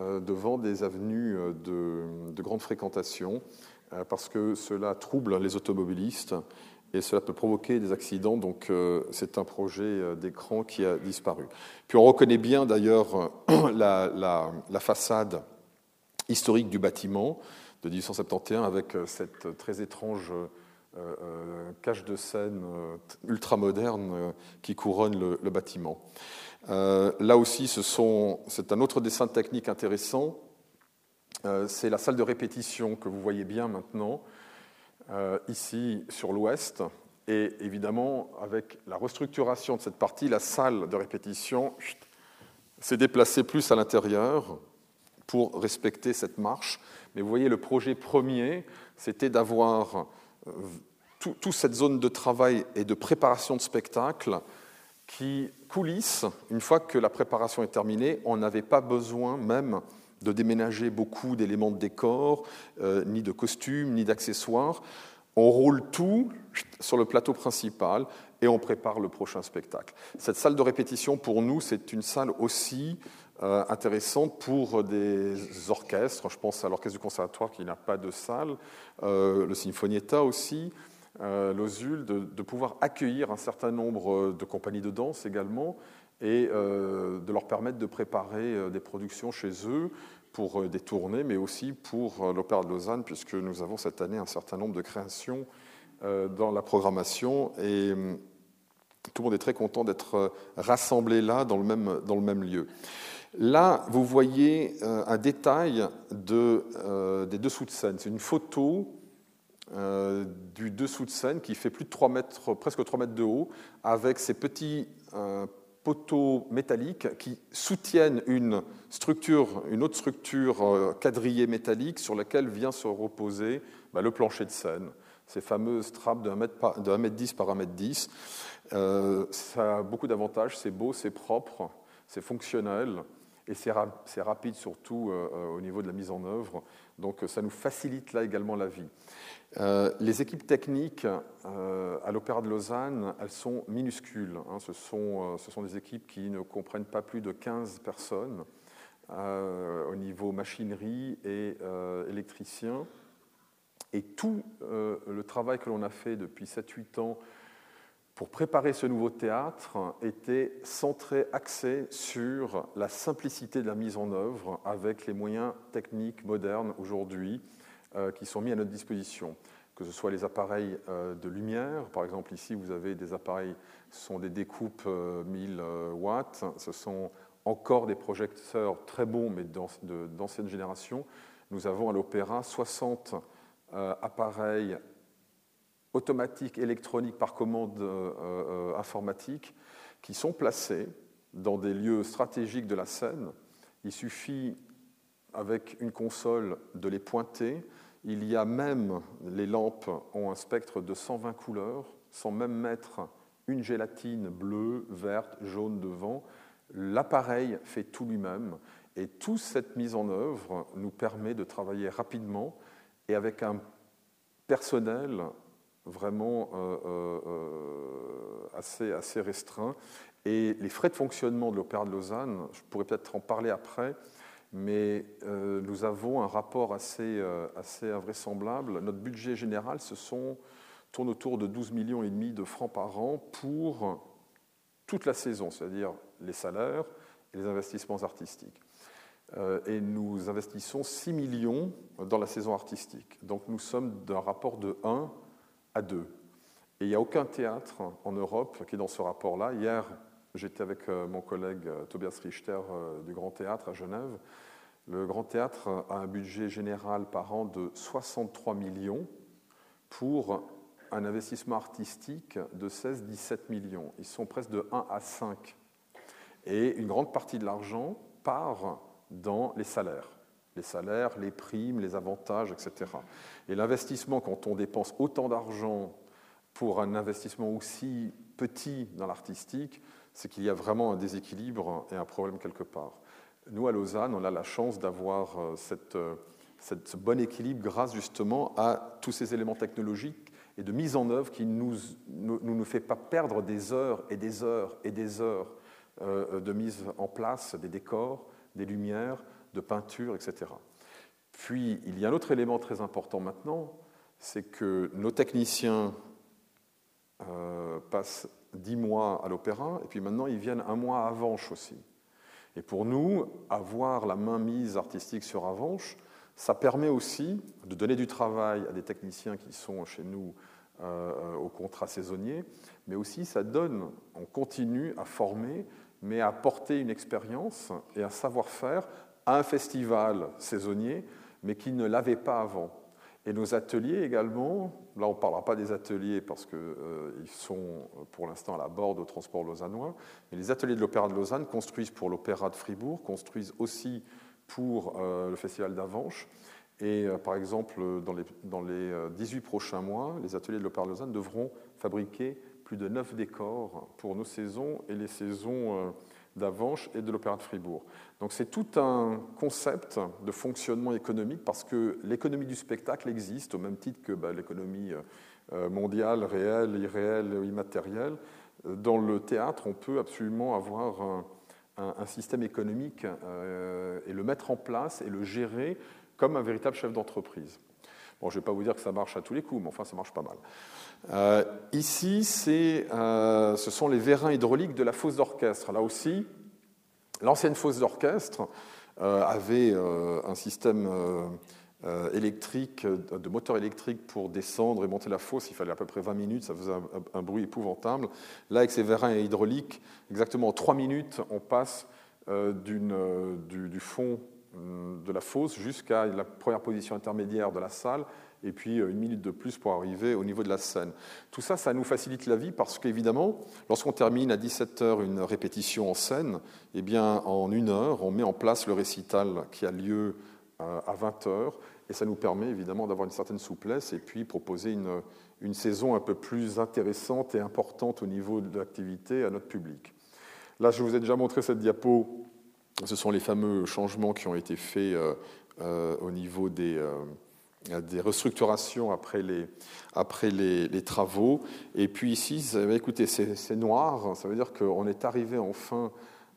Euh, devant des avenues euh, de, grande fréquentation, euh, parce que cela trouble les automobilistes et cela peut provoquer des accidents. Donc c'est un projet d'écran qui a disparu. Puis on reconnaît bien d'ailleurs la, façade historique du bâtiment de 1871 avec cette très étrange cage de scène ultramoderne qui couronne le bâtiment. Euh, là aussi, c'est un autre dessin technique intéressant. Euh, c'est la salle de répétition que vous voyez bien maintenant, euh, ici sur l'ouest. Et évidemment, avec la restructuration de cette partie, la salle de répétition s'est déplacée plus à l'intérieur pour respecter cette marche. Mais vous voyez, le projet premier, c'était d'avoir toute cette zone de travail et de préparation de spectacle qui coulissent, une fois que la préparation est terminée, on n'avait pas besoin même de déménager beaucoup d'éléments de décor, euh, ni de costumes, ni d'accessoires. On roule tout sur le plateau principal et on prépare le prochain spectacle. Cette salle de répétition, pour nous, c'est une salle aussi euh, intéressante pour des orchestres. Je pense à l'orchestre du conservatoire qui n'a pas de salle, euh, le Sinfonietta aussi. Euh, l'OSUL de, pouvoir accueillir un certain nombre de compagnies de danse également et de leur permettre de préparer des productions chez eux pour des tournées, mais aussi pour l'Opéra de Lausanne, puisque nous avons cette année un certain nombre de créations dans la programmation. Et tout le monde est très content d'être rassemblé là, dans le même, dans le même lieu. Là, vous voyez un détail de, des dessous de scène. C'est une photo euh, du dessous de scène qui fait plus de 3 mètres, presque 3 mètres de haut, avec ces petits euh, poteaux métalliques qui soutiennent une structure, une autre structure euh, quadrillée métallique sur laquelle vient se reposer bah, le plancher de scène. Ces fameuses trappes de 1 mètre, de 1 mètre 10 par 1 mètre 10. ça a beaucoup d'avantages, c'est beau, c'est propre, c'est fonctionnel et c'est rapide surtout au niveau de la mise en œuvre. Donc ça nous facilite là également la vie. Euh, les équipes techniques euh, à l'Opéra de Lausanne, elles sont minuscules. Hein. ce, sont, euh, ce, sont, des équipes qui ne comprennent pas plus de 15 personnes au niveau machinerie et électricien. Et tout le travail que l'on a fait depuis 7-8 ans pour préparer ce nouveau théâtre était centré, axé sur la simplicité de la mise en œuvre avec les moyens techniques modernes aujourd'hui euh, qui sont mis à notre disposition, que ce soit les appareils euh, de lumière, par exemple ici vous avez des appareils, ce sont des découpes 1000 euh, watts, ce sont encore des projecteurs très bons mais d'ancienne génération. Nous avons à l'Opéra 60 appareils automatiques électroniques par commande informatique qui sont placés dans des lieux stratégiques de la scène. Il suffit, avec une console, de les pointer. Il y a même, les lampes ont un spectre de 120 couleurs, sans même mettre une gélatine bleue, verte, jaune devant. L'appareil fait tout lui-même. Et toute cette mise en œuvre nous permet de travailler rapidement et avec un personnel vraiment euh, euh, euh, assez, restreint. Et les frais de fonctionnement de l'Opéra de Lausanne, je pourrais peut-être en parler après, mais nous avons un rapport assez, assez invraisemblable. Notre budget général tourne autour de 12 millions et demi de francs par an pour toute la saison, c'est-à-dire les salaires et les investissements artistiques. Et nous investissons 6 millions dans la saison artistique. Donc nous sommes d'un rapport de 1 à deux. Et il n'y a aucun théâtre en Europe qui est dans ce rapport-là. Hier, j'étais avec euh, mon collègue euh, Tobias Richter euh, du Grand Théâtre à Genève. Le Grand Théâtre a un budget général par an de 63 millions pour un investissement artistique de 16-17 millions. Ils sont presque de 1 à 5. Et une grande partie de l'argent part dans les salaires les salaires, les primes, les avantages, etc. Et l'investissement, quand on dépense autant d'argent pour un investissement aussi petit dans l'artistique, c'est qu'il y a vraiment un déséquilibre et un problème quelque part. Nous, à Lausanne, on a la chance d'avoir euh, euh, cette, ce bon équilibre grâce justement à tous ces éléments technologiques et de mise en œuvre qui ne nous, nous, nous, fait pas perdre des heures et des heures et des heures euh, de mise en place des décors, des lumières, de peinture, etc. Puis, il y a un autre élément très important maintenant, c'est que nos techniciens euh, passent dix mois à l'opéra, et puis maintenant ils viennent un mois à Avanche aussi. Et pour nous, avoir la main mise artistique sur Avanche, ça permet aussi de donner du travail à des techniciens qui sont chez nous euh, au contrat saisonnier, mais aussi ça donne, on continue à former, mais à porter une expérience et un savoir-faire un festival saisonnier, mais qui ne l'avait pas avant. Et nos ateliers également, là on ne parlera pas des ateliers parce qu'ils euh, sont pour l'instant à la borde au transport lausannois, mais les ateliers de l'Opéra de Lausanne construisent pour l'Opéra de Fribourg, construisent aussi pour euh, le Festival d'Avanche. Et euh, par exemple, dans les, dans les 18 prochains mois, les ateliers de l'Opéra de Lausanne devront fabriquer plus de 9 décors pour nos saisons et les saisons d'Avanche et de l'Opéra de Fribourg. Donc c'est tout un concept de fonctionnement économique parce que l'économie du spectacle existe au même titre que bah, l'économie euh, mondiale, réelle, irréelle, immatérielle. Dans le théâtre, on peut absolument avoir un, système économique euh, et le mettre en place et le gérer comme un véritable chef d'entreprise. Bon, je ne vais pas vous dire que ça marche à tous les coups, mais enfin, ça marche pas mal. Euh, ici, euh, ce sont les vérins hydrauliques de la fosse d'orchestre. Là aussi, l'ancienne fosse d'orchestre euh, avait un système électrique, de moteur électrique pour descendre et monter la fosse. Il fallait à peu près 20 minutes, ça faisait un, bruit épouvantable. Là, avec ces vérins hydrauliques, exactement en 3 minutes, on passe du, du fond de la fosse jusqu'à la première position intermédiaire de la salle et puis euh, une minute de plus pour arriver au niveau de la scène. Tout ça, ça nous facilite la vie parce qu'évidemment, lorsqu'on termine à 17h une répétition en scène, eh bien, en une heure, on met en place le récital qui a lieu euh, à 20h et ça nous permet évidemment d'avoir une certaine souplesse et puis proposer une, une saison un peu plus intéressante et importante au niveau de l'activité à notre public. Là, je vous ai déjà montré cette diapo. Ce sont les fameux changements qui ont été faits euh, au niveau des, a des restructurations après les, après les, travaux. Et puis ici, écoutez, c'est noir, ça veut dire qu'on est arrivé enfin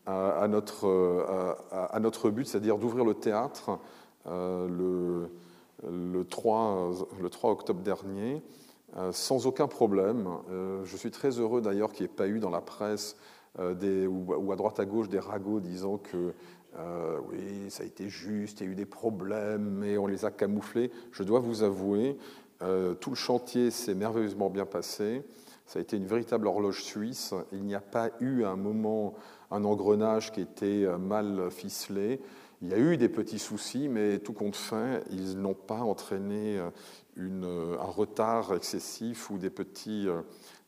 à, notre, à, notre but, c'est-à-dire d'ouvrir le théâtre euh, le, le, 3, le 3 octobre dernier, euh, sans aucun problème. Euh, je suis très heureux d'ailleurs qu'il n'y ait pas eu dans la presse euh, des, ou, à droite à gauche des ragots disant que euh, oui, ça a été juste, il y a eu des problèmes, mais on les a camouflés. Je dois vous avouer, euh, tout le chantier s'est merveilleusement bien passé. Ça a été une véritable horloge suisse. Il n'y a pas eu à un moment un engrenage qui était euh, mal ficelé. Il y a eu des petits soucis, mais tout compte fait, ils n'ont pas entraîné une, un retard excessif ou des petits,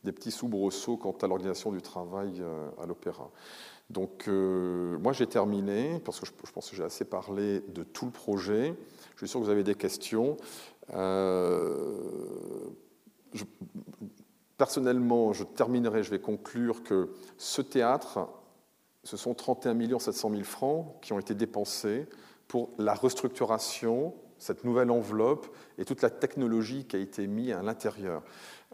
des petits soubresauts quant à l'organisation du travail à l'opéra. Donc, moi, j'ai terminé, parce que je, pense que j'ai assez parlé de tout le projet. Je suis sûr que vous avez des questions. Je, personnellement, je terminerai, je vais conclure que ce théâtre, ce sont 31 700 000 francs qui ont été dépensés pour la restructuration, cette nouvelle enveloppe et toute la technologie qui a été mise à l'intérieur.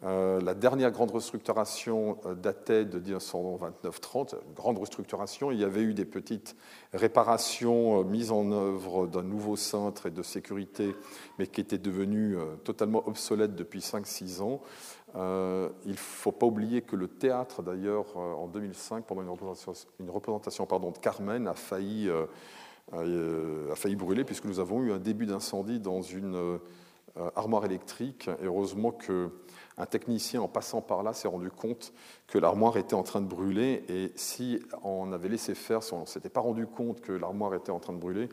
Euh, la dernière grande restructuration euh, datait de 1929-30, une grande restructuration. Il y avait eu des petites réparations euh, mises en œuvre d'un nouveau centre et de sécurité, mais qui étaient devenues totalement obsolètes depuis 5-6 ans. il ne faut pas oublier que le théâtre, d'ailleurs, en 2005, pendant une représentation, de Carmen, a failli, a failli brûler, puisque nous avons eu un début d'incendie dans une armoire électrique. Heureusement que un technicien, en passant par là, s'est rendu compte que l'armoire était en train de brûler. Et si on avait laissé faire, si on ne s'était pas rendu compte que l'armoire était en train de brûler,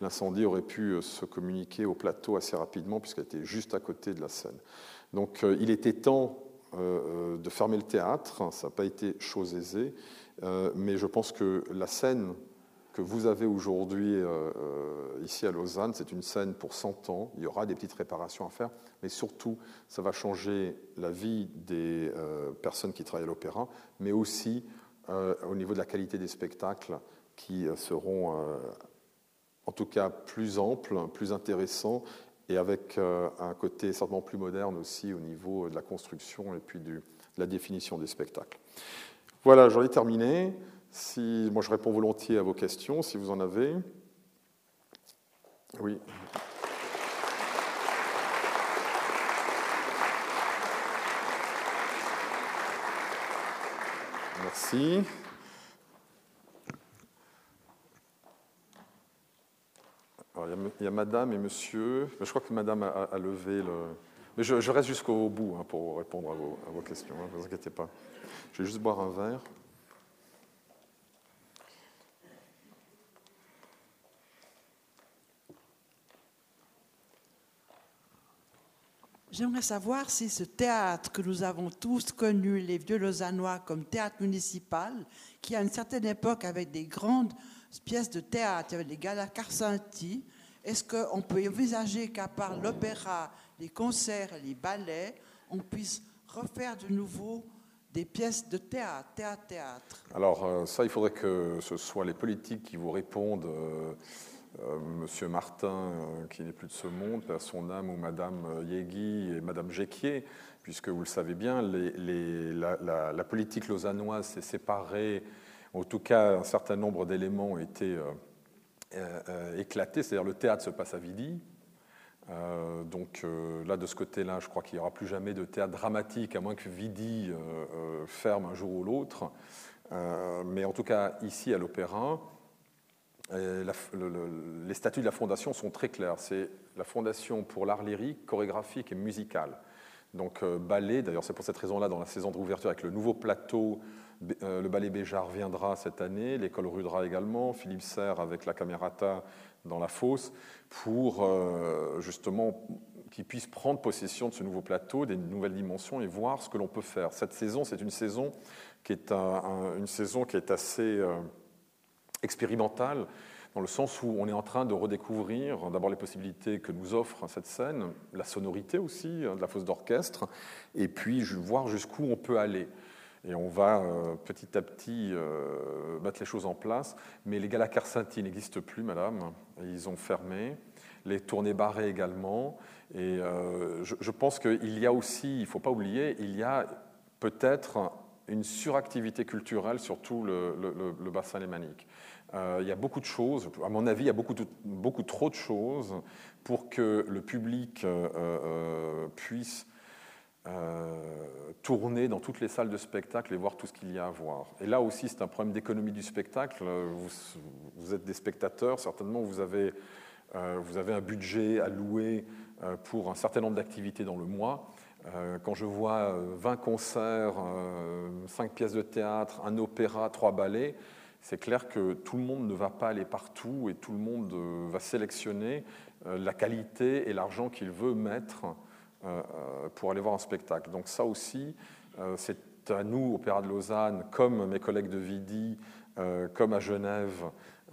l'incendie aurait pu euh, se communiquer au plateau assez rapidement, puisqu'elle était juste à côté de la scène. Donc euh, il était temps euh, de fermer le théâtre. Ça n'a pas été chose aisée. mais je pense que la scène que vous avez aujourd'hui euh, euh, ici à Lausanne, c'est une scène pour 100 ans. Il y aura des petites réparations à faire, mais surtout, ça va changer la vie des euh, personnes qui travaillent à l'opéra, mais aussi au niveau de la qualité des spectacles qui seront en tout cas plus amples, plus intéressants et avec un côté certainement plus moderne aussi au niveau de la construction et puis de la définition des spectacles. Voilà, j'en ai terminé. Si, moi, je réponds volontiers à vos questions, si vous en avez. Oui. Merci. il, y a, madame et monsieur. Je crois que madame a, levé le. Mais je, reste jusqu'au bout hein, pour répondre à vos, questions, hein, ne vous inquiétez pas. Je vais juste boire un verre. J'aimerais savoir si ce théâtre que nous avons tous connu, les vieux Lausannois, comme théâtre municipal, qui à une certaine époque avait des grandes pièces de théâtre, il y avait des galas Carcenti, est-ce qu'on peut envisager qu'à part l'opéra, les concerts, les ballets, on puisse refaire de nouveau des pièces de théâtre, théâtre, théâtre? Alors euh, ça, il faudrait que ce soit les politiques qui vous répondent. Euh, Monsieur Martin, euh, qui n'est plus de ce monde, à son âme, ou Madame euh, Yegui et Madame Jequier, puisque vous le savez bien, la, politique lausannoise s'est séparée, en tout cas un certain nombre d'éléments ont été éclatés, c'est-à-dire le théâtre se passe à Vidi, donc là, de ce côté-là, je crois qu'il n'y aura plus jamais de théâtre dramatique, à moins que Vidi ferme un jour ou l'autre. mais en tout cas, ici à l'Opéra, les statuts de la fondation sont très clairs. C'est la fondation pour l'art lyrique, chorégraphique et musical. Donc euh, ballet, d'ailleurs c'est pour cette raison-là, dans la saison de rouverture avec le nouveau plateau, euh, le ballet Béjar viendra cette année, l'école Rudra également, Philippe Serre avec la Camerata dans la fosse, pour euh, justement qu'ils puissent prendre possession de ce nouveau plateau, des nouvelles dimensions et voir ce que l'on peut faire. Cette saison, c'est une saison qui est une saison qui est assez expérimentale, dans le sens où on est en train de redécouvrir d'abord les possibilités que nous offre cette scène, la sonorité aussi hein, de la fosse d'orchestre, et puis voir jusqu'où on peut aller. Et on va euh, petit à petit euh, mettre les choses en place. Mais les galas Carcinti n'existent plus, madame. Ils ont fermé. Les tournées barrées également. Et euh, je, pense qu'il y a aussi, il ne faut pas oublier, il y a peut-être une suractivité culturelle sur tout le, le bassin lémanique. Euh, il y a beaucoup de choses, à mon avis, il y a beaucoup, trop de choses pour que le public euh, euh, puisse tourner dans toutes les salles de spectacle et voir tout ce qu'il y a à voir. Et là aussi, c'est un problème d'économie du spectacle. Vous, êtes des spectateurs, certainement, vous avez, un budget à louer pour un certain nombre d'activités dans le mois. Quand je vois 20 concerts, 5 pièces de théâtre, un opéra, 3 ballets, c'est clair que tout le monde ne va pas aller partout et tout le monde euh, va sélectionner euh, la qualité et l'argent qu'il veut mettre euh, pour aller voir un spectacle. Donc ça aussi, c'est à nous, Opéra de Lausanne, comme mes collègues de Vidi, comme à Genève,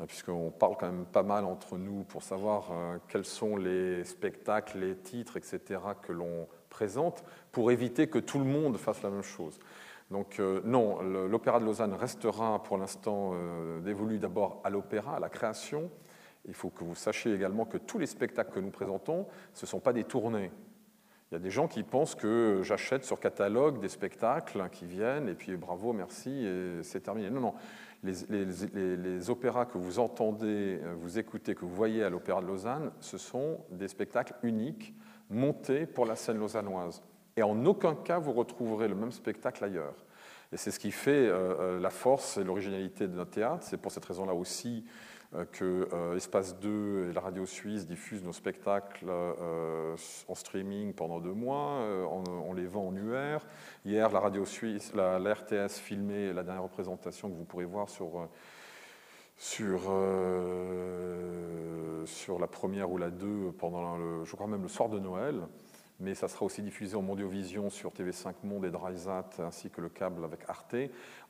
puisqu'on parle quand même pas mal entre nous pour savoir quels sont les spectacles, les titres, etc., que l'on présente, pour éviter que tout le monde fasse la même chose. Donc non, l'Opéra de Lausanne restera pour l'instant dévolu d'abord à l'opéra, à la création, il faut que vous sachiez également que tous les spectacles que nous présentons, ce ne sont pas des tournées. Il y a des gens qui pensent que j'achète sur catalogue des spectacles qui viennent et puis bravo, merci et c'est terminé. Non, non. Les, opéras que vous entendez, vous écoutez, que vous voyez à l'Opéra de Lausanne, ce sont des spectacles uniques montés pour la scène lausannoise. Et en aucun cas vous retrouverez le même spectacle ailleurs. Et c'est ce qui fait euh, euh, la force et l'originalité de notre théâtre. C'est pour cette raison-là aussi euh, que euh, Espace 2 et la radio suisse diffusent nos spectacles en streaming pendant deux mois. On, les vend en UR. Hier, la radio suisse, la, RTS filmait la dernière représentation que vous pourrez voir sur sur, sur la première ou la 2 pendant je crois même le soir de Noël mais ça sera aussi diffusé en Mondiovision sur TV5 Monde et Drysat, ainsi que le câble avec Arte.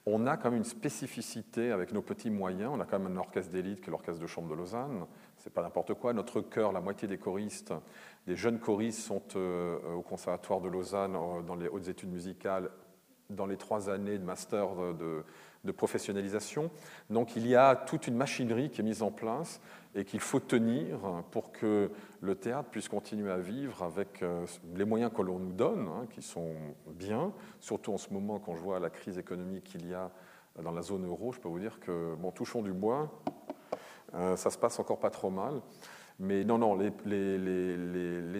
On a quand même une spécificité avec nos petits moyens. On a quand même un orchestre d'élite qui est l'orchestre de chambre de Lausanne. C'est pas n'importe quoi. Notre chœur, la moitié des choristes, des jeunes choristes sont euh, au Conservatoire de Lausanne euh, dans les hautes études musicales dans les trois années de master de professionnalisation. Donc il y a toute une machinerie qui est mise en place et qu'il faut tenir pour que le théâtre puisse continuer à vivre avec euh, les moyens que l'on nous donne, hein, qui sont bien, surtout en ce moment quand je vois la crise économique qu'il y a dans la zone euro, je peux vous dire que, bon, touchons du bois, euh, ça se passe encore pas trop mal. Mais non, non, les,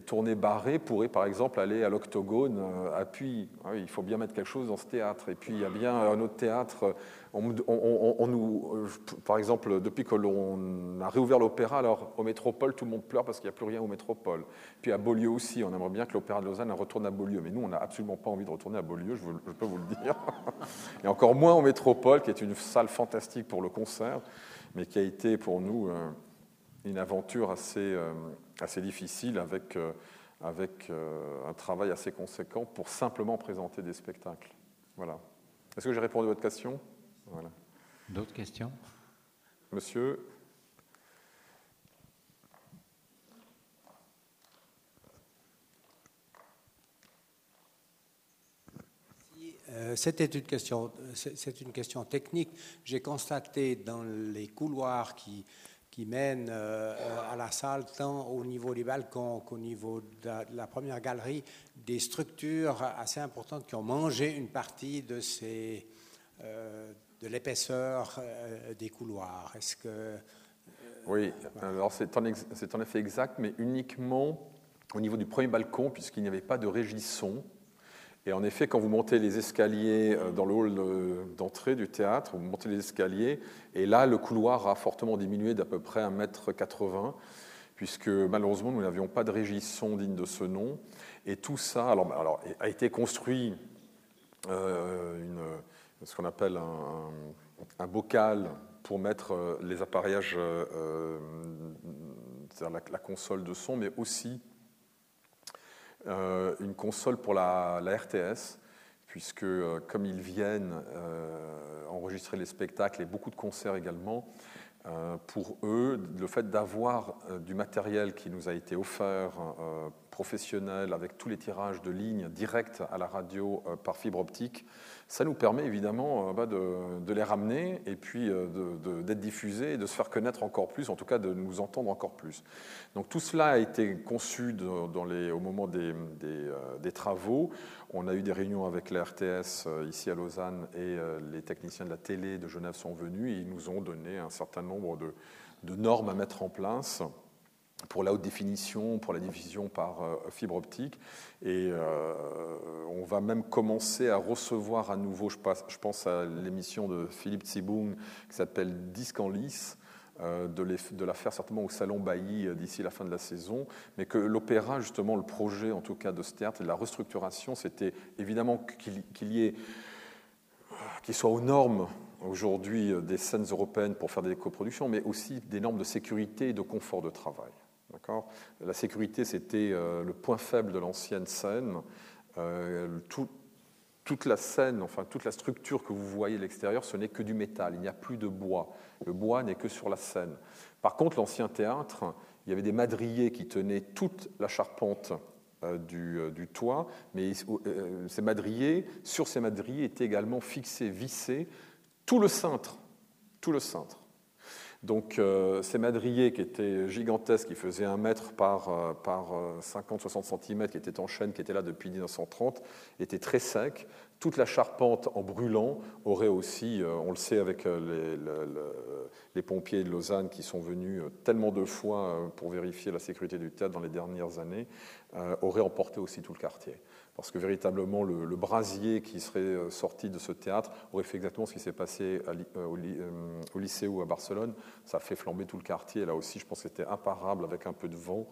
tournées barrées pourraient par exemple aller à l'octogone euh, Puy. Ah il faut bien mettre quelque chose dans ce théâtre. Et puis il y a bien un autre théâtre. On, nous, euh, par exemple, depuis que l'on a réouvert l'opéra, alors au métropole, tout le monde pleure parce qu'il n'y a plus rien au métropole. Puis à Beaulieu aussi, on aimerait bien que l'opéra de Lausanne retourne à Beaulieu. Mais nous, on n'a absolument pas envie de retourner à Beaulieu, je, je peux vous le dire. Et encore moins au métropole, qui est une salle fantastique pour le concert, mais qui a été pour nous. Euh, une aventure assez, euh, assez difficile avec, euh, avec euh, un travail assez conséquent pour simplement présenter des spectacles. Voilà. Est-ce que j'ai répondu à votre question? Voilà. D'autres questions? Monsieur? C'était une question, c'est une question technique. J'ai constaté dans les couloirs qui qui mène euh, à la salle, tant au niveau des balcons qu'au niveau de la, première galerie, des structures assez importantes qui ont mangé une partie de, ces, euh, de l'épaisseur euh, des couloirs. Est-ce que. oui, alors c'est en, en, effet exact, mais uniquement au niveau du premier balcon, puisqu'il n'y avait pas de régisson. Et en effet, quand vous montez les escaliers euh, dans le hall d'entrée du théâtre, vous montez les escaliers, et là, le couloir a fortement diminué d'à peu près 1m80, puisque malheureusement, nous n'avions pas de régisson digne de ce nom. Et tout ça alors, alors a été construit euh, ce qu'on appelle un, bocal pour mettre euh, les appareillages, c'est-à-dire la, console de son, mais aussi euh, une console pour la, RTS, puisque euh, comme ils viennent euh, enregistrer les spectacles et beaucoup de concerts également, pour eux, le fait d'avoir du matériel qui nous a été offert professionnel avec tous les tirages de lignes directes à la radio par fibre optique, ça nous permet évidemment euh, bah, de, les ramener et puis euh, d'être diffusés et de se faire connaître encore plus, en tout cas de nous entendre encore plus. Donc tout cela a été conçu au moment des, euh, travaux. On a eu des réunions avec la RTS ici à Lausanne et les techniciens de la télé de Genève sont venus et ils nous ont donné un certain nombre de normes à mettre en place pour la haute définition, pour la diffusion par euh, fibre optique. Et euh, on va même commencer à recevoir à nouveau, je, pense à l'émission de Philippe Tsiboung qui s'appelle Disque en lice, euh, de, la faire certainement au Salon Bailly d'ici la fin de la saison, mais que l'opéra, justement, le projet en tout cas de ce théâtre la restructuration, c'était évidemment qu'il y ait, qu'il soit aux normes aujourd'hui des scènes européennes pour faire des coproductions, mais aussi des normes de sécurité et de confort de travail. La sécurité, c'était euh, le point faible de l'ancienne scène. Euh, tout, toute la scène, enfin toute la structure que vous voyez à l'extérieur, ce n'est que du métal, il n'y a plus de bois. Le bois n'est que sur la scène. Par contre, l'ancien théâtre, il y avait des madriers qui tenaient toute la charpente euh, du, toit, mais ces madriers, sur ces madriers étaient également fixés, vissés, tout le cintre, tout le cintre. Donc ces madriers qui étaient gigantesques, qui faisaient un mètre par, par 50-60 cm, qui étaient en chêne, qui étaient là depuis 1930, étaient très secs. Toute la charpente en brûlant aurait aussi, on le sait avec les, les, pompiers de Lausanne qui sont venus tellement de fois pour vérifier la sécurité du théâtre dans les dernières années, euh, aurait emporté aussi tout le quartier. Parce que véritablement, le, brasier qui serait euh, sorti de ce théâtre aurait fait exactement ce qui s'est passé euh, au, lycée ou à Barcelone. Ça a fait flamber tout le quartier. Là aussi, je pense que c'était imparable avec un peu de vent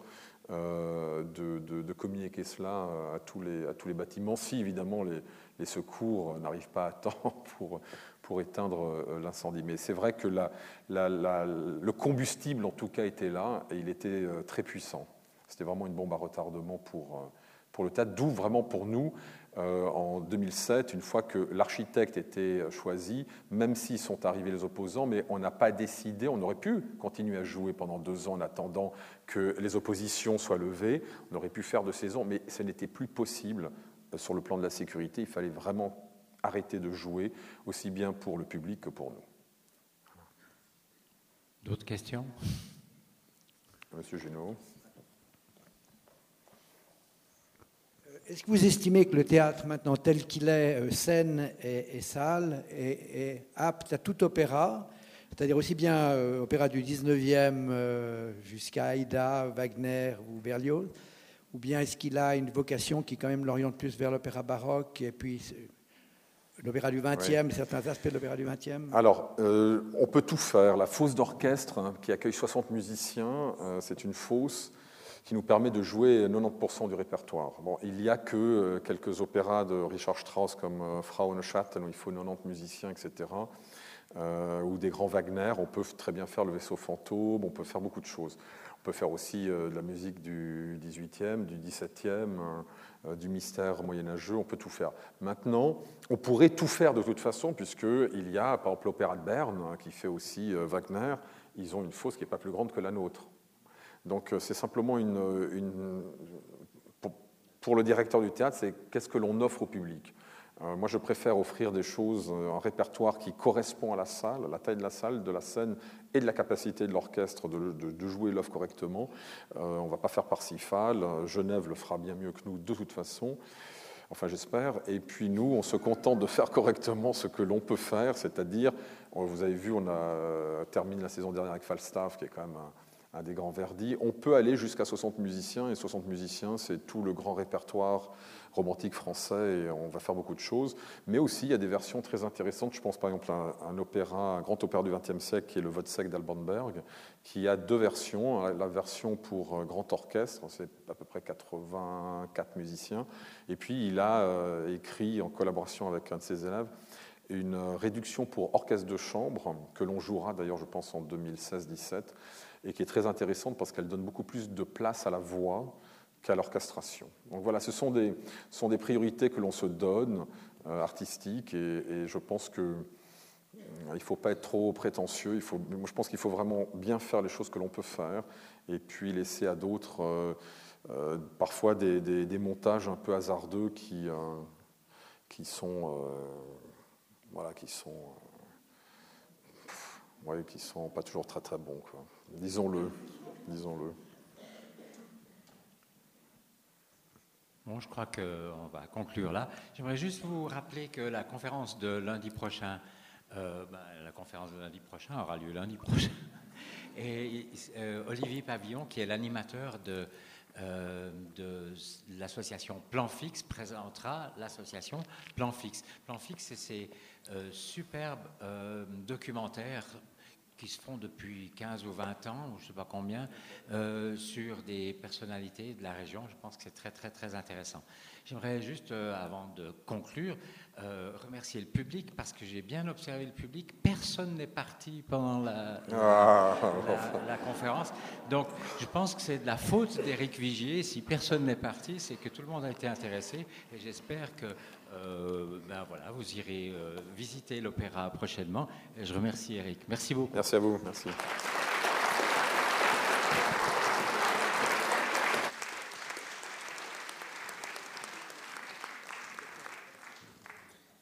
de, communiquer cela à tous, les, bâtiments, si évidemment les, secours n'arrivent pas à temps pour, éteindre l'incendie. Mais c'est vrai que le combustible, en tout cas, était là et il était très puissant. C'était vraiment une bombe à retardement pour, euh, pour le théâtre, d'où vraiment pour nous, euh, en 2007, une fois que l'architecte était choisi, même s'ils sont arrivés les opposants, mais on n'a pas décidé, on aurait pu continuer à jouer pendant deux ans en attendant que les oppositions soient levées, on aurait pu faire de saison, mais ce n'était plus possible euh, sur le plan de la sécurité, il fallait vraiment arrêter de jouer, aussi bien pour le public que pour nous. D'autres questions? Monsieur Génaud Est-ce que vous estimez que le théâtre, maintenant tel qu'il est, euh, scène et, salle, est, apte à tout opéra C'est-à-dire aussi bien euh, opéra du 19e euh, jusqu'à Aïda, Wagner ou Berlioz Ou bien est-ce qu'il a une vocation qui quand même l'oriente plus vers l'opéra baroque et puis l'opéra du 20e, certains aspects de l'opéra du 20e Alors, on peut tout faire. La fosse d'orchestre, hein, qui accueille 60 musiciens, c'est une fosse qui nous permet de jouer 90% du répertoire. Bon, il n'y a que euh, quelques opéras de Richard Strauss comme euh, Frauenschatten, où il faut 90 musiciens, etc., euh, ou des grands Wagner. On peut très bien faire le vaisseau fantôme, on peut faire beaucoup de choses. On peut faire aussi de la musique du 18e, du 17e, du mystère moyenâgeux, on peut tout faire. Maintenant, on pourrait tout faire de toute façon, puisqu'il y a, par exemple, l'Opéra de Berne, hein, qui fait aussi Wagner, ils ont une fosse qui n'est pas plus grande que la nôtre. Donc euh, c'est simplement une, pour, le directeur du théâtre, c'est qu'est-ce que l'on offre au public. Euh, moi, je préfère offrir des choses, euh, un répertoire qui correspond à la salle, à la taille de la salle, de la scène et de la capacité de l'orchestre de, jouer l'œuvre correctement. on ne va pas faire Parsifal, Genève le fera bien mieux que nous de toute façon. Enfin, j'espère. Et puis nous, on se contente de faire correctement ce que l'on peut faire, c'est-à-dire, vous avez vu, on a terminé la saison dernière avec Falstaff, qui est quand même un, un des grands Verdi. On peut aller jusqu'à 60 musiciens, et 60 musiciens, c'est tout le grand répertoire romantique français, et on va faire beaucoup de choses. Mais aussi, il y a des versions très intéressantes. Je pense par exemple à un, opéra, un grand opéra du XXe siècle, qui est le Vodsec d'Albanberg, qui a deux versions. La version pour euh, grand orchestre, c'est à peu près 84 musiciens. Et puis, il a euh, écrit, en collaboration avec un de ses élèves, une réduction pour orchestre de chambre, que l'on jouera d'ailleurs, je pense, en 2016-17 et qui est très intéressante parce qu'elle donne beaucoup plus de place à la voix qu'à l'orchestration. Donc voilà, ce sont des, sont des priorités que l'on se donne, euh, artistiques, et, je pense que euh, il ne faut pas être trop prétentieux. Il faut, je pense qu'il faut vraiment bien faire les choses que l'on peut faire, et puis laisser à d'autres euh, parfois des, des, montages un peu hasardeux qui, qui sont, voilà, qui sont oui, qui sont pas toujours très très bons. Disons-le, disons-le. Bon, je crois qu'on va conclure là. J'aimerais juste vous rappeler que la conférence de lundi prochain, euh, ben, la conférence de lundi prochain aura lieu lundi prochain. Et euh, Olivier Pavillon, qui est l'animateur de, euh, de l'association Plan Fixe, présentera l'association Plan Fixe. Plan Fixe, c'est ces superbes documentaires qui se font depuis 15 ou 20 ans, ou je ne sais pas combien, euh, sur des personnalités de la région. Je pense que c'est très, très, très intéressant. J'aimerais juste, euh, avant de conclure, euh, remercier le public parce que j'ai bien observé le public. Personne n'est parti pendant la, Ah. la- la conférence. Donc, je pense que c'est de la faute d'Éric Vigier. Si personne n'est parti, c'est que tout le monde a été intéressé. Et j'espère que ben voilà, vous irez euh, visiter l'opéra prochainement. Et je remercie Eric. Merci beaucoup. Merci à vous. Merci.